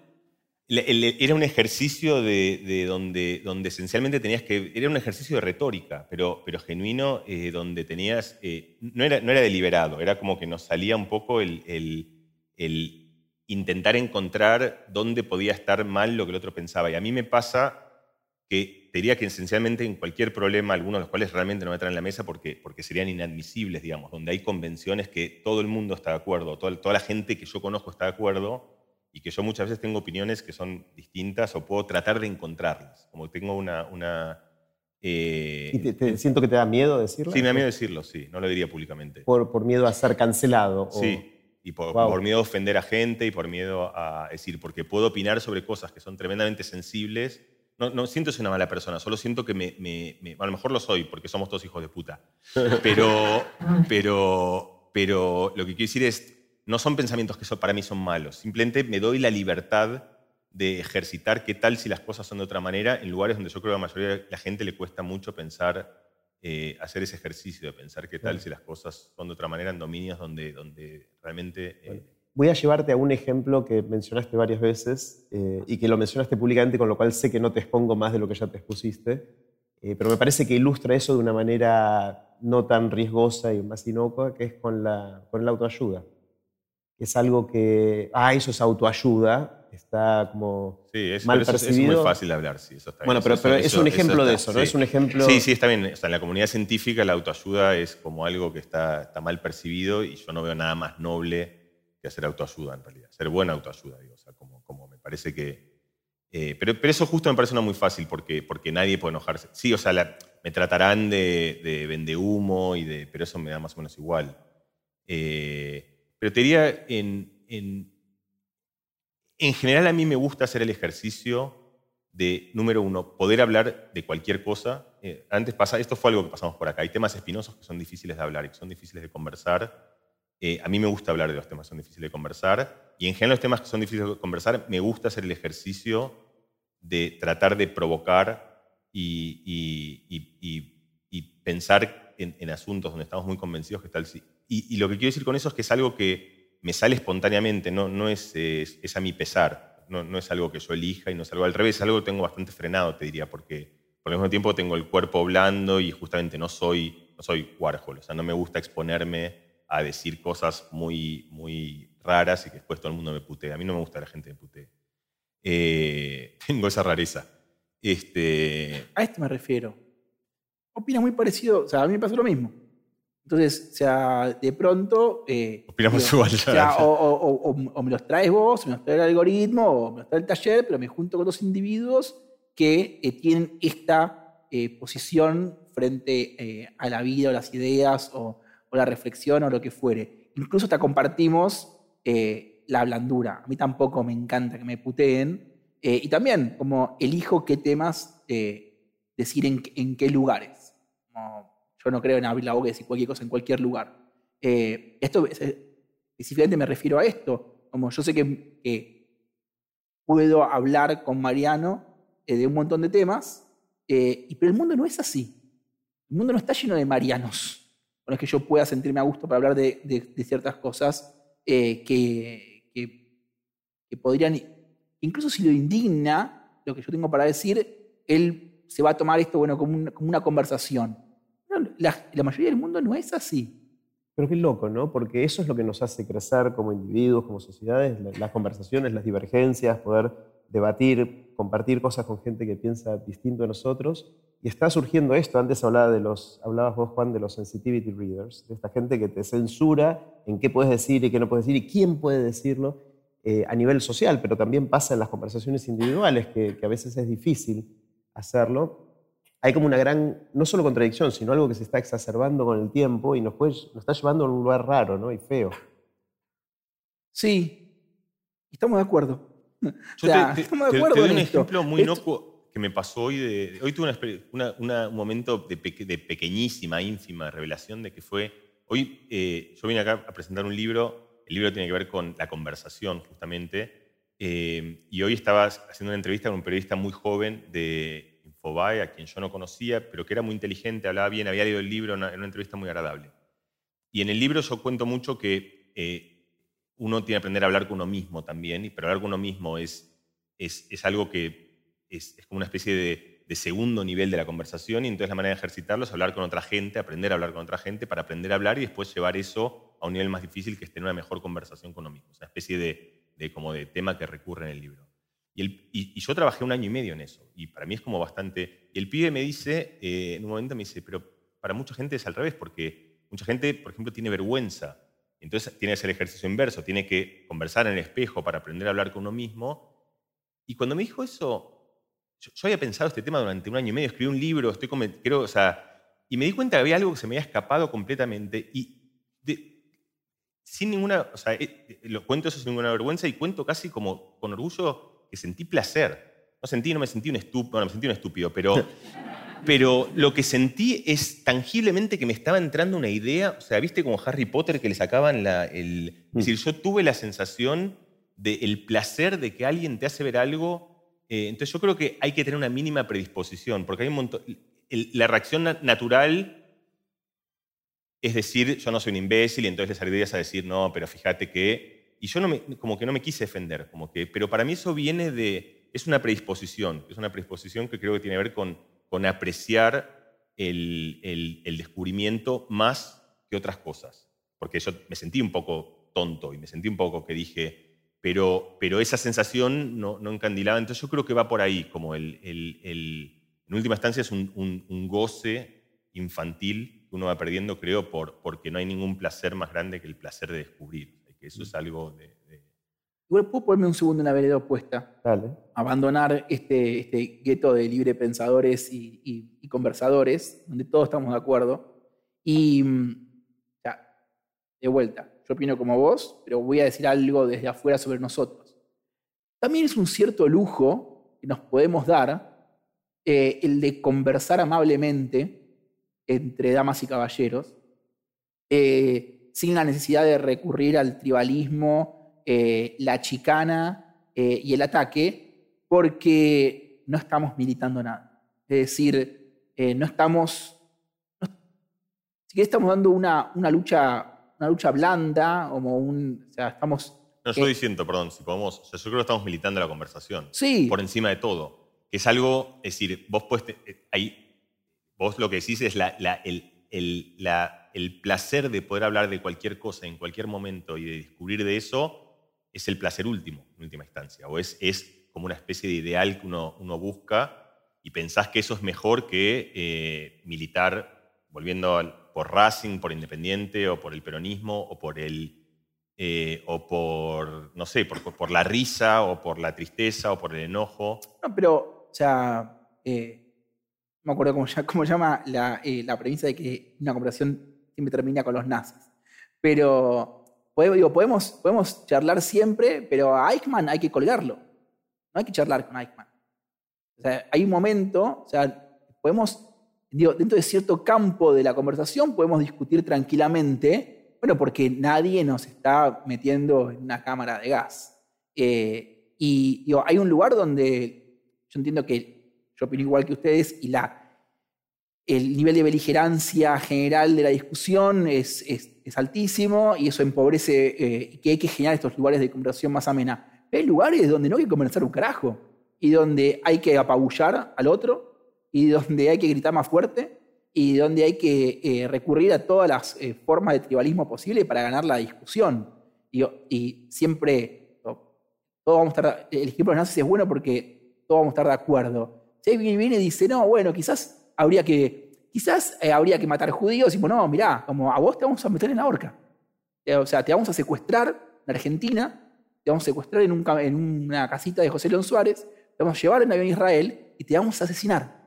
era un ejercicio de, donde, donde esencialmente tenías que. Era un ejercicio de retórica, pero, pero genuino, eh, donde tenías. Eh, no, era, no era deliberado, era como que nos salía un poco el, el, intentar encontrar dónde podía estar mal lo que el otro pensaba. Y a mí me pasa que te diría que esencialmente en cualquier problema, algunos de los cuales realmente no me traen en la mesa porque, porque serían inadmisibles, digamos, donde hay convenciones que todo el mundo está de acuerdo, toda, toda la gente que yo conozco está de acuerdo y que yo muchas veces tengo opiniones que son distintas o puedo tratar de encontrarlas. Como tengo una... una eh, ¿Y te, siento que te da miedo decirlo? Sí, me da miedo decirlo, sí, no lo diría públicamente. ¿Por, por miedo a ser cancelado? Sí, y por, miedo a ofender a gente y por miedo a decir, porque puedo opinar sobre cosas que son tremendamente sensibles. No, no siento ser una mala persona, solo siento que me, me, A lo mejor lo soy, porque somos todos hijos de puta. Pero, pero, pero lo que quiero decir es, no son pensamientos que para mí son malos, simplemente me doy la libertad de ejercitar qué tal si las cosas son de otra manera en lugares donde yo creo que a la mayoría de la gente le cuesta mucho pensar, eh, hacer ese ejercicio de pensar qué tal si las cosas son de otra manera en dominios donde, donde realmente... Eh, voy a llevarte a un ejemplo que mencionaste varias veces eh, y que lo mencionaste públicamente, con lo cual sé que no te expongo más de lo que ya te expusiste, pero me parece que ilustra eso de una manera no tan riesgosa y más inocua, que es con la, con la autoayuda es algo que, ah, eso es autoayuda, está como sí, es, mal percibido. Es, muy fácil hablar, sí, eso está Bueno, pero, es un ejemplo de eso, ¿no? Es un ejemplo... Sí, sí, está bien. O sea, en la comunidad científica la autoayuda es como algo que está, está mal percibido y yo no veo nada más noble que hacer autoayuda en realidad. Hacer buena autoayuda, digo. O sea, como, como me parece que... Eh, pero, pero, eso justo me parece una muy fácil porque, porque nadie puede enojarse. Sí, o sea, me tratarán de, de vende humo, y de, pero eso me da más o menos igual. Eh, pero te diría, en, en, general a mí me gusta hacer el ejercicio de, número uno, poder hablar de cualquier cosa. Eh, antes pasa, esto fue algo que pasamos por acá. Hay temas espinosos que son difíciles de hablar y que son difíciles de conversar. Eh, a mí me gusta hablar de los temas que son difíciles de conversar. Y en general los temas que son difíciles de conversar, me gusta hacer el ejercicio de tratar de provocar y, y, pensar en, en, asuntos donde estamos muy convencidos que tal y, lo que quiero decir con eso es que es algo que me sale espontáneamente, no, es, a mi pesar, no, es algo que yo elija y no es algo al revés, es algo que tengo bastante frenado, te diría, porque por el mismo tiempo tengo el cuerpo blando y justamente no soy, no soy Warhol, o sea, no me gusta exponerme a decir cosas muy, muy raras y que después todo el mundo me putee. A mí no me gusta la gente me putee. Eh, tengo esa rareza. Este... A esto me refiero. Opina muy parecido, o sea, a mí me pasa lo mismo. Entonces, o sea, de pronto... Eh, Opinamos igual. O, o, me los traes vos, me los trae el algoritmo, o me los trae el taller, pero me junto con dos individuos que eh, tienen esta eh, posición frente a la vida o las ideas o, la reflexión o lo que fuere. Incluso hasta compartimos la blandura. A mí tampoco me encanta que me puteen. y también, como elijo qué temas decir en, en qué lugares. Como, yo no creo en abrir la boca y decir cualquier cosa en cualquier lugar. Eh, esto específicamente me refiero a esto. Como yo sé que, puedo hablar con Mariano eh, de un montón de temas, eh, pero el mundo no es así. El mundo no está lleno de Marianos con los que yo pueda sentirme a gusto para hablar de, ciertas cosas que, que, podrían, incluso si lo indigna lo que yo tengo para decir, él se va a tomar esto bueno, como, como una conversación la, mayoría del mundo no es así. Pero qué loco, ¿no? Porque eso es lo que nos hace crecer como individuos, como sociedades, las conversaciones, las divergencias, poder debatir, compartir cosas con gente que piensa distinto a nosotros. Y está surgiendo esto, antes hablaba de los, hablabas vos, Juan, de los sensitivity readers, de esta gente que te censura en qué puedes decir y qué no puedes decir y quién puede decirlo eh, a nivel social, pero también pasa en las conversaciones individuales, que, que a veces es difícil hacerlo. Hay como una gran, no solo contradicción, sino algo que se está exacerbando con el tiempo y nos, puede, nos está llevando a un lugar raro ¿no? y feo. Sí, estamos de acuerdo. Yo O sea, te, te- estamos de te- acuerdo te doy en un esto. ejemplo muy inocuo que me pasó hoy. De, hoy tuve una- una- un momento de, peque- de pequeñísima, ínfima revelación de que fue. Hoy eh, yo vine acá a presentar un libro. El libro tiene que ver con la conversación, justamente. eh, y hoy estaba haciendo una entrevista con un periodista muy joven de A quien yo no conocía, pero que era muy inteligente, hablaba bien, había leído el libro, era una entrevista muy agradable. Y en el libro yo cuento mucho que eh, uno tiene que aprender a hablar con uno mismo también, pero hablar con uno mismo es, es, algo que es, es como una especie de, de segundo nivel de la conversación, y entonces la manera de ejercitarlo es hablar con otra gente, aprender a hablar con otra gente para aprender a hablar y después llevar eso a un nivel más difícil que es tener una mejor conversación con uno mismo. Es una especie de, de como de tema que recurre en el libro. Y, el- y- y yo trabajé un año y medio en eso, y para mí es como bastante... Y el pibe me dice, eh, en un momento me dice, pero para mucha gente es al revés, porque mucha gente, por ejemplo, tiene vergüenza. Entonces tiene que hacer el ejercicio inverso, tiene que conversar en el espejo para aprender a hablar con uno mismo. Y cuando me dijo eso, yo, yo había pensado este tema durante un año y medio, escribí un libro, estoy creo, o sea, y me di cuenta que había algo que se me había escapado completamente y de- sin ninguna, o sea, eh, eh, lo cuento eso sin ninguna vergüenza y cuento casi como con orgullo que sentí placer. No sentí, no me sentí un estúpido, bueno, me sentí un estúpido, pero, pero lo que sentí es tangiblemente que me estaba entrando una idea, o sea, viste como Harry Potter que le sacaban la, el... Es decir, yo tuve la sensación del placer de que alguien te hace ver algo. eh, entonces yo creo que hay que tener una mínima predisposición, porque hay un montón... la reacción na- natural es decir, yo no soy un imbécil y entonces les saldrías a decir, no, pero fíjate que... Y yo no me, como que no me quise defender, como que, pero para mí eso viene de... Es una predisposición, es una predisposición que creo que tiene que ver con, con apreciar el, el- el descubrimiento más que otras cosas. Porque yo me sentí un poco tonto y me sentí un poco que dije, pero, pero esa sensación no, no encandilaba. Entonces yo creo que va por ahí, como el, el- en última instancia es un, un- un goce infantil que uno va perdiendo, creo, por, porque no hay ningún placer más grande que el placer de descubrir. Que eso es algo de... de- Igual puedo ponerme un segundo en la vereda opuesta. Dale. abandonar este, este gueto de libre pensadores y, y- y conversadores, donde todos estamos de acuerdo. Y, mm, ya, de vuelta, yo opino como vos, pero voy a decir algo desde afuera sobre nosotros. También es un cierto lujo que nos podemos dar eh, el de conversar amablemente entre damas y caballeros, eh, sin la necesidad de recurrir al tribalismo, eh, la chicana eh, y el ataque, porque no estamos militando nada. Es decir, eh, no estamos, no- si estamos dando una, una, lucha, una lucha blanda, como un, o sea, estamos... No, yo diciendo, perdón, si podemos, yo creo que estamos militando la conversación. Sí, por encima de todo. Que es algo, es decir, vos puedes, ahí, vos lo que decís es la, la- el, el- el placer de poder hablar de cualquier cosa en cualquier momento y de descubrir de eso, es el placer último, en última instancia. O es, es como una especie de ideal que uno, uno busca y pensás que eso es mejor que eh, militar, volviendo por Racing, por Independiente, o por el peronismo, o por el eh, o por, no sé, por, por la risa, o por la tristeza, o por el enojo. No, pero, o sea, eh, me acuerdo cómo, cómo llama la, eh, la premisa de que una conversación siempre termina con los nazis. Pero, digo, podemos, podemos charlar siempre, pero a Eichmann hay que colgarlo. No hay que charlar con Eichmann. Hay un momento, o sea, podemos, digo, dentro de cierto campo de la conversación, podemos discutir tranquilamente, bueno, porque nadie nos está metiendo en una cámara de gas. Eh, y digo, hay un lugar donde yo entiendo que yo opino igual que ustedes y la, el nivel de beligerancia general de la discusión es, es- es altísimo y eso empobrece eh, y que hay que generar estos lugares de conversación más amena. Pero hay lugares donde no hay que conversar un carajo y donde hay que apabullar al otro y donde hay que gritar más fuerte y donde hay que eh, recurrir a todas las eh, formas de tribalismo posible para ganar la discusión. Digo, y siempre, todo vamos a estar, el ejemplo de los nazis es bueno porque todos vamos a estar de acuerdo. Viene y dice, no, bueno, quizás habría que, quizás eh, habría que matar judíos, y bueno, no, mirá, como a vos te vamos a meter en la horca. Eh, o sea, te vamos a secuestrar en Argentina, te vamos a secuestrar en, un en una casita de José León Suárez, te vamos a llevar en avión a Israel y te vamos a asesinar.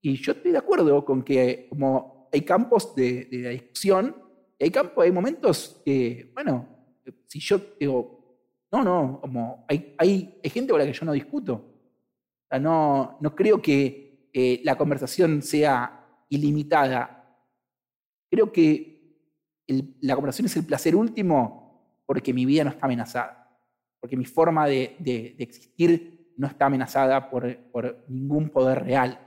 Y yo estoy de acuerdo con que como hay campos de, de la discusión, hay campos, hay momentos que, bueno, si yo digo, no, no, como hay, hay, hay gente con la que yo no discuto. No, no creo que eh, la conversación sea ilimitada. Creo que la conversación es el placer último porque mi vida no está amenazada, porque mi forma de, de- existir no está amenazada por, por ningún poder real.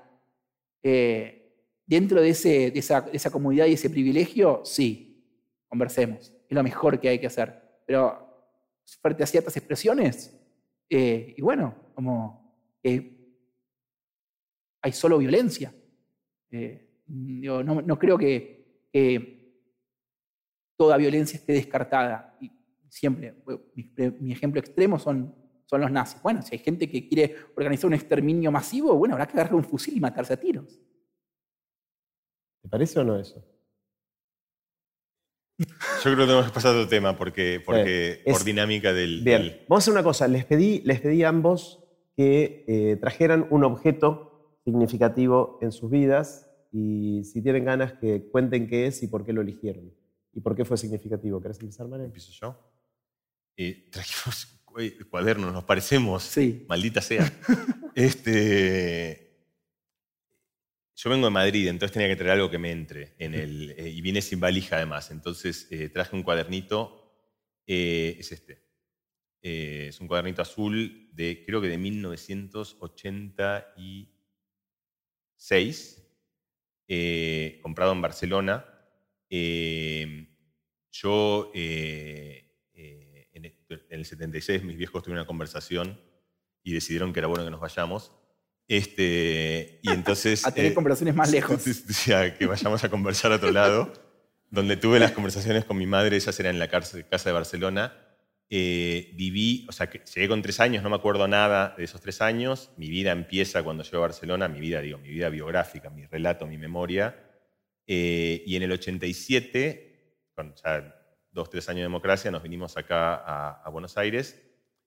Eh, dentro de, ese, de, esa, de esa y ese privilegio, sí, conversemos. Es lo mejor que hay que hacer. Pero frente a ciertas expresiones, eh, y bueno, como hay solo violencia. Eh, digo, no, no creo que, que toda violencia esté descartada. Y siempre, mi, mi ejemplo extremo son, son los nazis. Bueno, si hay gente que quiere organizar un exterminio masivo, bueno, habrá que agarrar un fusil y matarse a tiros. ¿Te parece o no eso? Yo creo que tenemos que pasar a otro tema porque, porque es- por dinámica del. Bien, del- vamos a hacer una cosa. Les pedí, les pedí a ambos que eh, trajeran un objeto significativo en sus vidas y si tienen ganas que cuenten qué es y por qué lo eligieron y por qué fue significativo. ¿Querés empezar, María? ¿Empiezo yo? Eh, trajimos cu- cuadernos, nos parecemos. Sí. Maldita sea. este, yo vengo de Madrid, entonces tenía que traer algo que me entre. En el, eh, y vine sin valija además. Entonces eh, traje un cuadernito. eh, es este. Eh, es un cuadernito azul de, creo que de 1986. eh, comprado en Barcelona. Eh, yo eh, eh, en el- en el 76 mis viejos tuvieron una conversación y decidieron que era bueno que nos vayamos. Este, y entonces... A tener conversaciones más lejos. que vayamos a conversar a otro lado, donde tuve las conversaciones con mi madre, ellas eran en la casa de Barcelona. Eh, viví, o sea, que llegué con tres años, no me acuerdo nada de esos tres años. Mi vida empieza cuando llego a Barcelona, mi vida, digo, mi vida biográfica, mi relato, mi memoria. Eh, y en el 87, con ya dos, tres años de democracia, nos vinimos acá a, a Buenos Aires.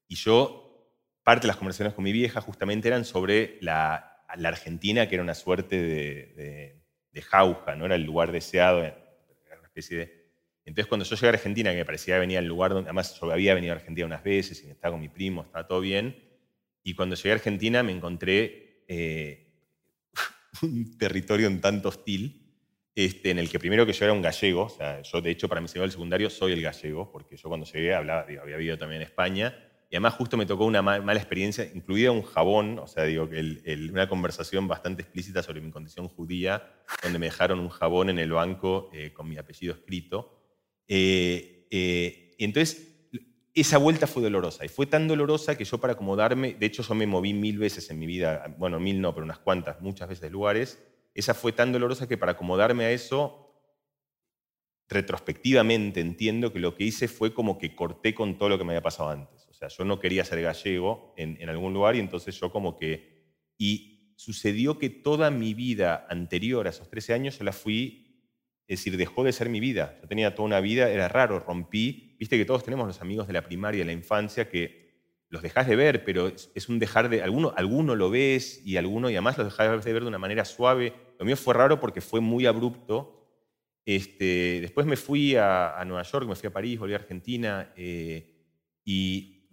Y yo, parte de las conversaciones con mi vieja justamente eran sobre la, la Argentina, que era una suerte de, de, de jauja, ¿no? Era el lugar deseado, era una especie de... Entonces, cuando yo llegué a Argentina, que me parecía que venía al lugar donde, además yo había venido a Argentina unas veces y estaba con mi primo, estaba todo bien, y cuando llegué a Argentina me encontré eh, un territorio un tanto hostil, este, en el que primero que yo era un gallego, o sea, yo de hecho para mi segundo secundario soy el gallego, porque yo cuando llegué hablaba, digo, había vivido también en España, y además justo me tocó una ma- mala experiencia, incluida un jabón, o sea, digo, el- el- una conversación bastante explícita sobre mi condición judía, donde me dejaron un jabón en el banco eh, con mi apellido escrito. Eh, eh, entonces, esa vuelta fue dolorosa, y fue tan dolorosa que yo para acomodarme, de hecho yo me moví mil veces en mi vida, bueno, mil no, pero unas cuantas, muchas veces lugares, esa fue tan dolorosa que para acomodarme a eso, retrospectivamente entiendo que lo que hice fue como que corté con todo lo que me había pasado antes. O sea, yo no quería ser gallego en, en algún lugar y entonces yo como que... Y sucedió que toda mi vida anterior a esos 13 años yo la fui, es decir, dejó de ser mi vida. Yo tenía toda una vida, era raro, rompí. Viste que todos tenemos los amigos de la primaria, de la infancia, que los dejas de ver, pero es, un dejar de... Alguno, alguno lo ves y alguno, y además los dejas de ver de una manera suave. Lo mío fue raro porque fue muy abrupto. Este, después me fui a, Nueva York, me fui a París, volví a Argentina eh, y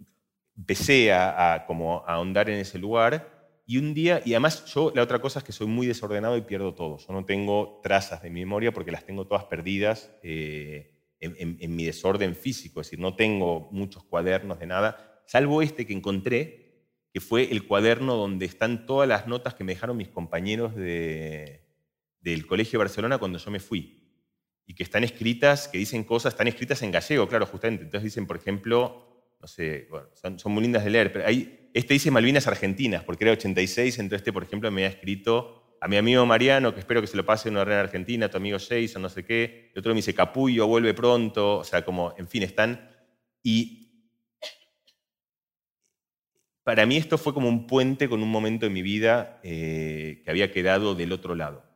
empecé a, a como a ahondar en ese lugar. Y un día, y además yo, la otra cosa es que soy muy desordenado y pierdo todo. Yo no tengo trazas de mi memoria porque las tengo todas perdidas eh, en, mi desorden físico. Es decir, no tengo muchos cuadernos de nada, salvo este que encontré, que fue el cuaderno donde están todas las notas que me dejaron mis compañeros de, del Colegio de Barcelona cuando yo me fui. Y que están escritas, que dicen cosas, están escritas en gallego, claro, justamente. Entonces dicen, por ejemplo, no sé, bueno, son, muy lindas de leer, pero hay, este dice Malvinas Argentinas, porque era 86, entonces este, por ejemplo, me ha escrito a mi amigo Mariano, que espero que se lo pase en una red argentina, a tu amigo Jason, no sé qué. El otro me dice Capullo, vuelve pronto, o sea, como, en fin, están. Y para mí esto fue como un puente con un momento en mi vida eh, que había quedado del otro lado.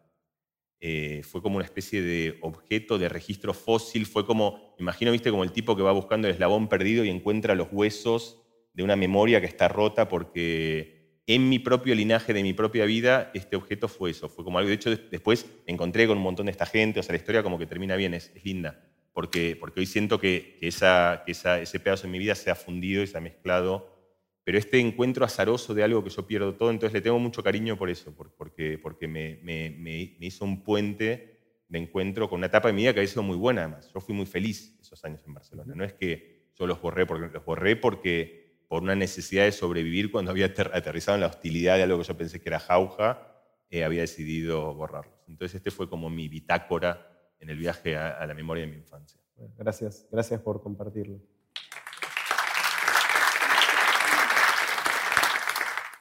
Eh, fue como una especie de objeto de registro fósil, fue como, imagino, viste, como el tipo que va buscando el eslabón perdido y encuentra los huesos de una memoria que está rota porque en mi propio linaje de mi propia vida este objeto fue eso, fue como algo, de hecho después me encontré con un montón de esta gente, o sea, la historia como que termina bien, es, linda, porque, porque hoy siento que, esa, que ese pedazo de mi vida se ha fundido y se ha mezclado pero este encuentro azaroso de algo que yo pierdo todo, entonces le tengo mucho cariño por eso, porque, porque me, me, hizo un puente de encuentro con una etapa de mi vida que había sido muy buena además. Yo fui muy feliz esos años en Barcelona. No es que yo los borré porque los borré porque por una necesidad de sobrevivir cuando había aterrizado en la hostilidad de algo que yo pensé que era jauja, eh, había decidido borrarlos. Entonces este fue como mi bitácora en el viaje a, a la memoria de mi infancia. Gracias, gracias por compartirlo.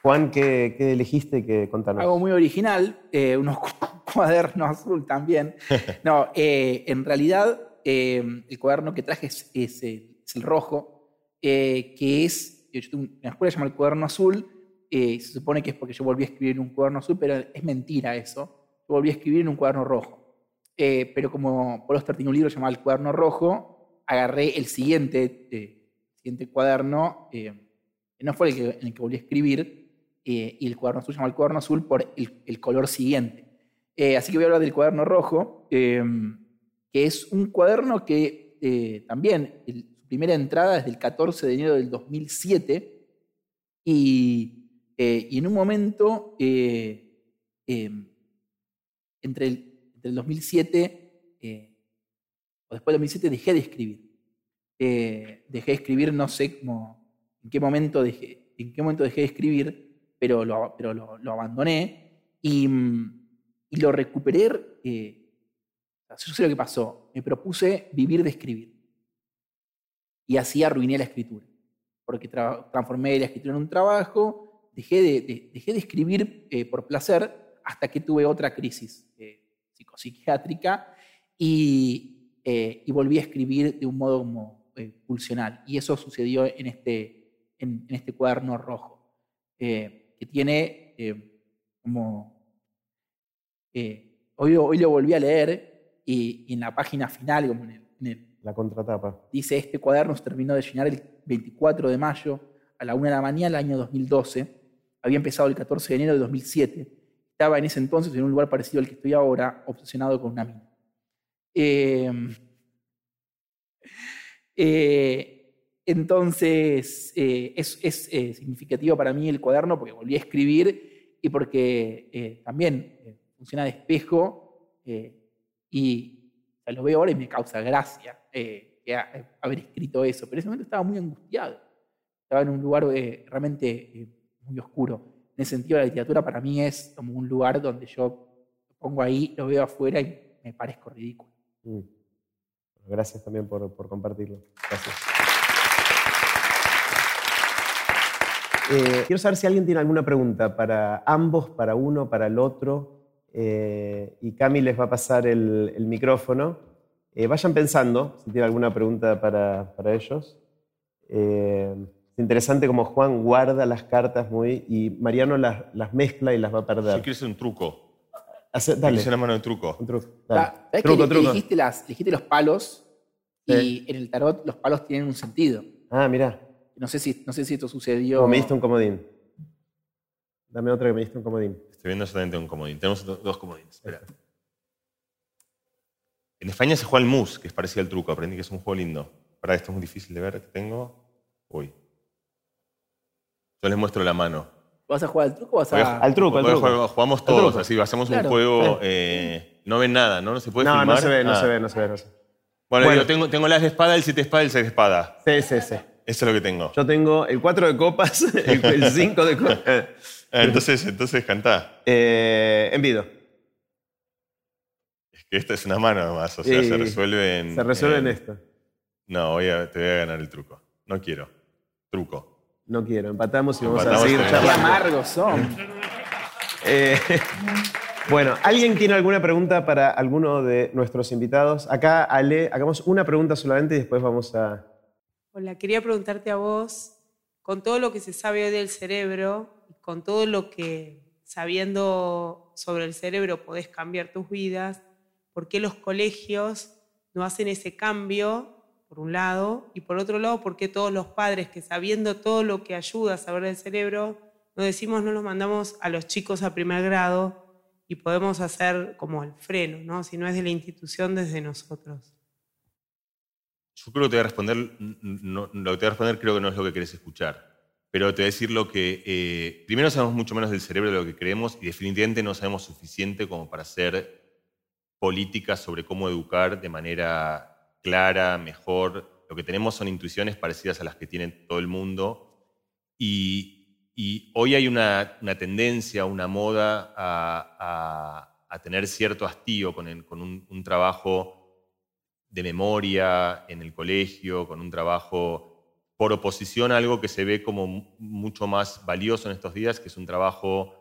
Juan, ¿qué, elegiste que contarnos? Algo muy original, eh, unos cuadernos azul también. No, eh, en realidad eh, el cuaderno que traje es, el rojo, que es, yo en la escuela se llama el cuaderno azul, se supone que es porque yo volví a escribir en un cuaderno azul, pero es mentira eso. Yo volví a escribir en un cuaderno rojo. pero como Oster tiene un libro llamado El cuaderno rojo, agarré el siguiente, siguiente cuaderno, no fue el que, en el que volví a escribir, eh, y el cuaderno azul se llama el cuaderno azul por el, color siguiente. Eh, así que voy a hablar del cuaderno rojo, em, que es un cuaderno que eh, también su primera entrada es del 14 de enero del 2007 y, en un momento em, entre, el, entre, el, 2007 o después del 2007 dejé de escribir. dejé de escribir, no sé cómo, en qué momento dejé, en qué momento dejé de escribir, pero lo, pero lo, abandoné y, y, lo recuperé. Eh, yo sé que pasó. Me propuse vivir de escribir. Y así arruiné la escritura. Porque transformé la escritura en un trabajo, dejé de, dejé de escribir eh, por placer hasta que tuve otra crisis eh, psicopsiquiátrica y, eh, y, volví a escribir de un modo como, pulsional. Y eso sucedió en este, en este cuaderno rojo que tiene eh, como... Eh, hoy, hoy lo volví a leer y, en la página final, como en el, la contratapa. Dice, este cuaderno se terminó de llenar el 24 de mayo a la 1 de la mañana del año 2012. Había empezado el 14 de enero de 2007. Estaba en ese entonces en un lugar parecido al que estoy ahora, obsesionado con una mina. Eh, eh, entonces, eh, es, eh, significativo para mí el cuaderno porque volví a escribir y porque eh, también funciona de espejo y lo veo ahora y me causa gracia haber escrito eso. Pero en ese momento estaba muy angustiado. Estaba en un lugar realmente muy oscuro. En ese sentido, la literatura para mí es como un lugar donde yo pongo ahí, lo veo afuera y me parezco ridículo. Mm. Gracias también por, por compartirlo. Gracias. Eh, quiero saber si alguien tiene alguna pregunta para ambos, para uno, para el otro. Eh, y Cami les va a pasar el, micrófono. Eh, vayan pensando si tienen alguna pregunta para, ellos. es interesante como Juan guarda las cartas muy y Mariano las, mezcla y las va a perder. Yo quiero hacer un truco. Hace, dale. la mano de truco. Un truco. truco, truco. Dijiste, las, dijiste los palos y en el tarot los palos tienen un sentido. Ah, mira. No sé si, no sé si esto sucedió. O me diste un comodín. Dame otra que me diste un comodín. Estoy viendo solamente un comodín. Tenemos dos comodines. Espera. En España se juega el mus, que es parecido al truco. Aprendí que es un juego lindo. Para esto es muy difícil de ver. que tengo. Uy. Yo les muestro la mano. ¿Vas a jugar al truco o vas a.? Al truco, al truco. jugamos todos así. Hacemos un juego. Eh, no ven nada, ¿no? No se puede no, No, se ve, no, se ve, no se ve, no se ve. Bueno, Yo tengo, tengo las de espada, el 7 de espada y el 6 de espada. Sí, sí, sí. Eso es lo que tengo. Yo tengo el 4 de copas, el 5 de copas. Ah, entonces, entonces cantá. Eh, envido. Es que esta es una mano nomás, o sea, se resuelve en. Se resuelve en, esto. No, voy a, te voy a ganar el truco. No quiero. Truco. No quiero. Empatamos y vamos a seguir charlando. Qué amargos son. Eh, bueno, ¿alguien tiene alguna pregunta para alguno de nuestros invitados? Acá, Ale, hagamos una pregunta solamente y después vamos a. Hola, quería preguntarte a vos con todo lo que se sabe hoy del cerebro, con todo lo que sabiendo sobre el cerebro podés cambiar tus vidas, ¿por qué los colegios no hacen ese cambio, por un lado, y por otro lado, por qué todos los padres que sabiendo todo lo que ayuda a saber del cerebro, no decimos, no los mandamos a los chicos a primer grado y podemos hacer como el freno, ¿no? si no es de la institución, desde nosotros. Yo creo que te voy a responder, lo que te voy a responder creo que no es lo que querés escuchar. Pero te voy a decir lo que, eh, primero sabemos mucho menos del cerebro de lo que creemos y definitivamente no sabemos suficiente como para hacer políticas sobre cómo educar de manera clara, mejor. Lo que tenemos son intuiciones parecidas a las que tiene todo el mundo y, hoy hay una, tendencia, una moda a, tener cierto hastío con, con un trabajo de memoria en el colegio, con un trabajo por oposición a algo que se ve como mucho más valioso en estos días, que es un trabajo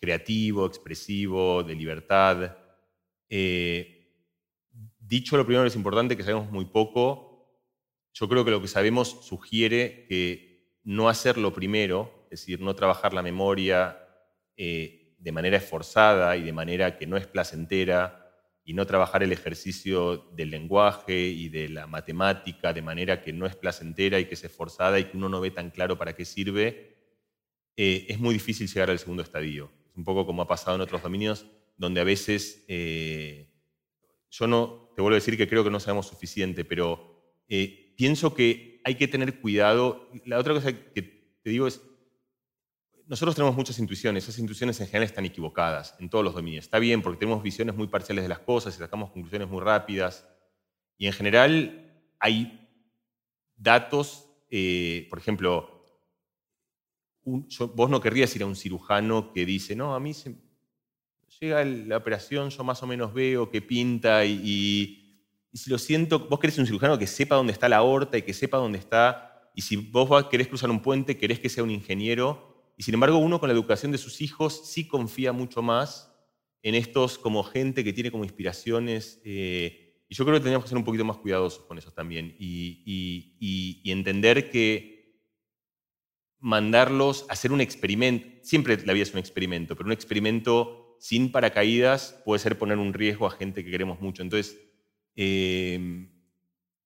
creativo, expresivo, de libertad. Eh, dicho lo primero, es importante que sabemos muy poco. Yo creo que lo que sabemos sugiere que no hacerlo primero, es decir, no trabajar la memoria eh, de manera esforzada y de manera que no es placentera, y no trabajar el ejercicio del lenguaje y de la matemática de manera que no es placentera y que es esforzada y que uno no ve tan claro para qué sirve, eh, es muy difícil llegar al segundo estadio. Es un poco como ha pasado en otros dominios, donde a veces, eh, yo no, te vuelvo a decir que creo que no sabemos suficiente, pero eh, pienso que hay que tener cuidado. La otra cosa que te digo es, nosotros tenemos muchas intuiciones, esas intuiciones en general están equivocadas en todos los dominios. Está bien porque tenemos visiones muy parciales de las cosas y sacamos conclusiones muy rápidas. Y en general hay datos, eh, por ejemplo, vos no querrías ir a un cirujano que dice, no, a mí se, llega la operación, yo más o menos veo que pinta y, y, si lo siento, vos querés un cirujano que sepa dónde está la aorta y que sepa dónde está, y si vos querés cruzar un puente, querés que sea un ingeniero y sin embargo, uno con la educación de sus hijos sí confía mucho más en estos como gente que tiene como inspiraciones. Eh, y yo creo que tenemos que ser un poquito más cuidadosos con eso también y, entender que mandarlos a hacer un experimento, siempre la vida es un experimento, pero un experimento sin paracaídas puede ser poner un riesgo a gente que queremos mucho. Entonces, eh,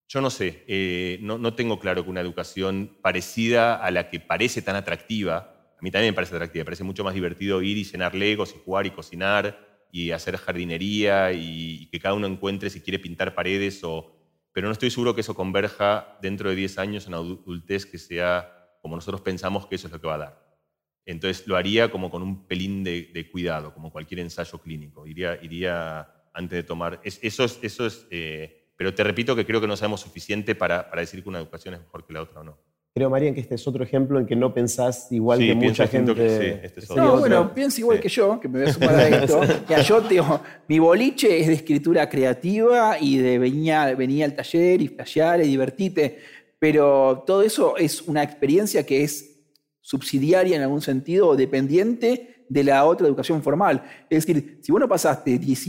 yo no sé, eh, no, no tengo claro que una educación parecida a la que parece tan atractiva, mí también me parece atractivo, me parece mucho más divertido ir y llenar legos y jugar y cocinar y hacer jardinería y, que cada uno encuentre si quiere pintar paredes o... Pero no estoy seguro que eso converja dentro de 10 años en adultez que sea como nosotros pensamos que eso es lo que va a dar. Entonces lo haría como con un pelín de, cuidado, como cualquier ensayo clínico. Iría, iría antes de tomar... eso es... Eso es eh, pero te repito que creo que no sabemos suficiente para decir que una educación es mejor que la otra o no. Creo, María, que este es otro ejemplo en que no pensás igual que mucha gente. Que sí, este no, bueno, piensa igual que yo, que me voy a sumar a esto. ya, yo, digo, mi boliche es de escritura creativa y de venía, venía al taller y flashear y divertirte. Pero todo eso es una experiencia que es subsidiaria en algún sentido o dependiente de la otra educación formal. Es decir, si vos no pasaste 10,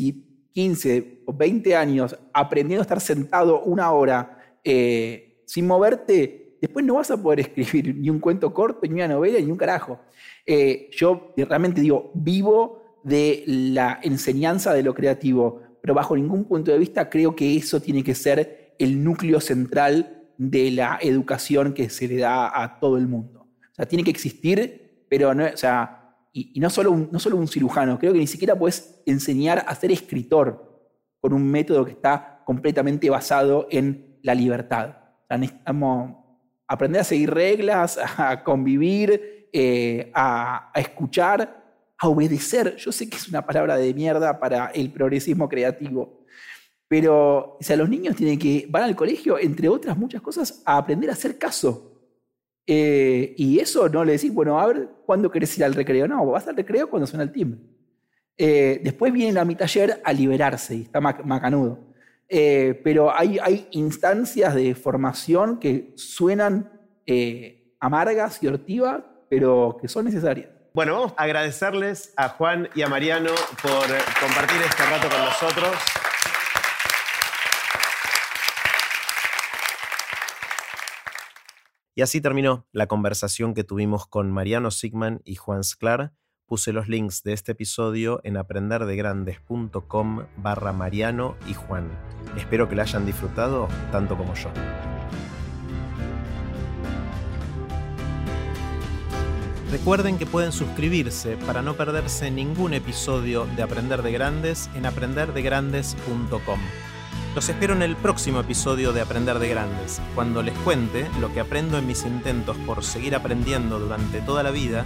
15 o 20 años aprendiendo a estar sentado una hora eh, sin moverte, después no vas a poder escribir ni un cuento corto, ni una novela, ni un carajo. Eh, yo realmente digo, vivo de la enseñanza de lo creativo, pero bajo ningún punto de vista creo que eso tiene que ser el núcleo central de la educación que se le da a todo el mundo. O sea, tiene que existir, pero no, o sea, y, no, solo un, no solo un cirujano, creo que ni siquiera puedes enseñar a ser escritor con un método que está completamente basado en la libertad. O sea, necesitamos aprender a seguir reglas, a convivir, eh, a, escuchar, a obedecer. Yo sé que es una palabra de mierda para el progresismo creativo, pero o sea, los niños tienen que, van al colegio, entre otras muchas cosas, a aprender a hacer caso. Eh, y eso no le decís, bueno, a ver, ¿cuándo querés ir al recreo? No, vas al recreo cuando suena el timbre. Eh, después viene a mi taller a liberarse y está macanudo. Eh, pero hay, instancias de formación que suenan eh, amargas y hortivas, pero que son necesarias. Bueno, vamos a agradecerles a Juan y a Mariano por compartir este rato con nosotros. Y así terminó la conversación que tuvimos con Mariano Sigman y Juan Sclar. Puse los links de este episodio en aprenderdegrandes.com barra Mariano y Juan. Espero que la hayan disfrutado tanto como yo. Recuerden que pueden suscribirse para no perderse ningún episodio de Aprender de Grandes en aprenderdegrandes.com. Los espero en el próximo episodio de Aprender de Grandes, cuando les cuente lo que aprendo en mis intentos por seguir aprendiendo durante toda la vida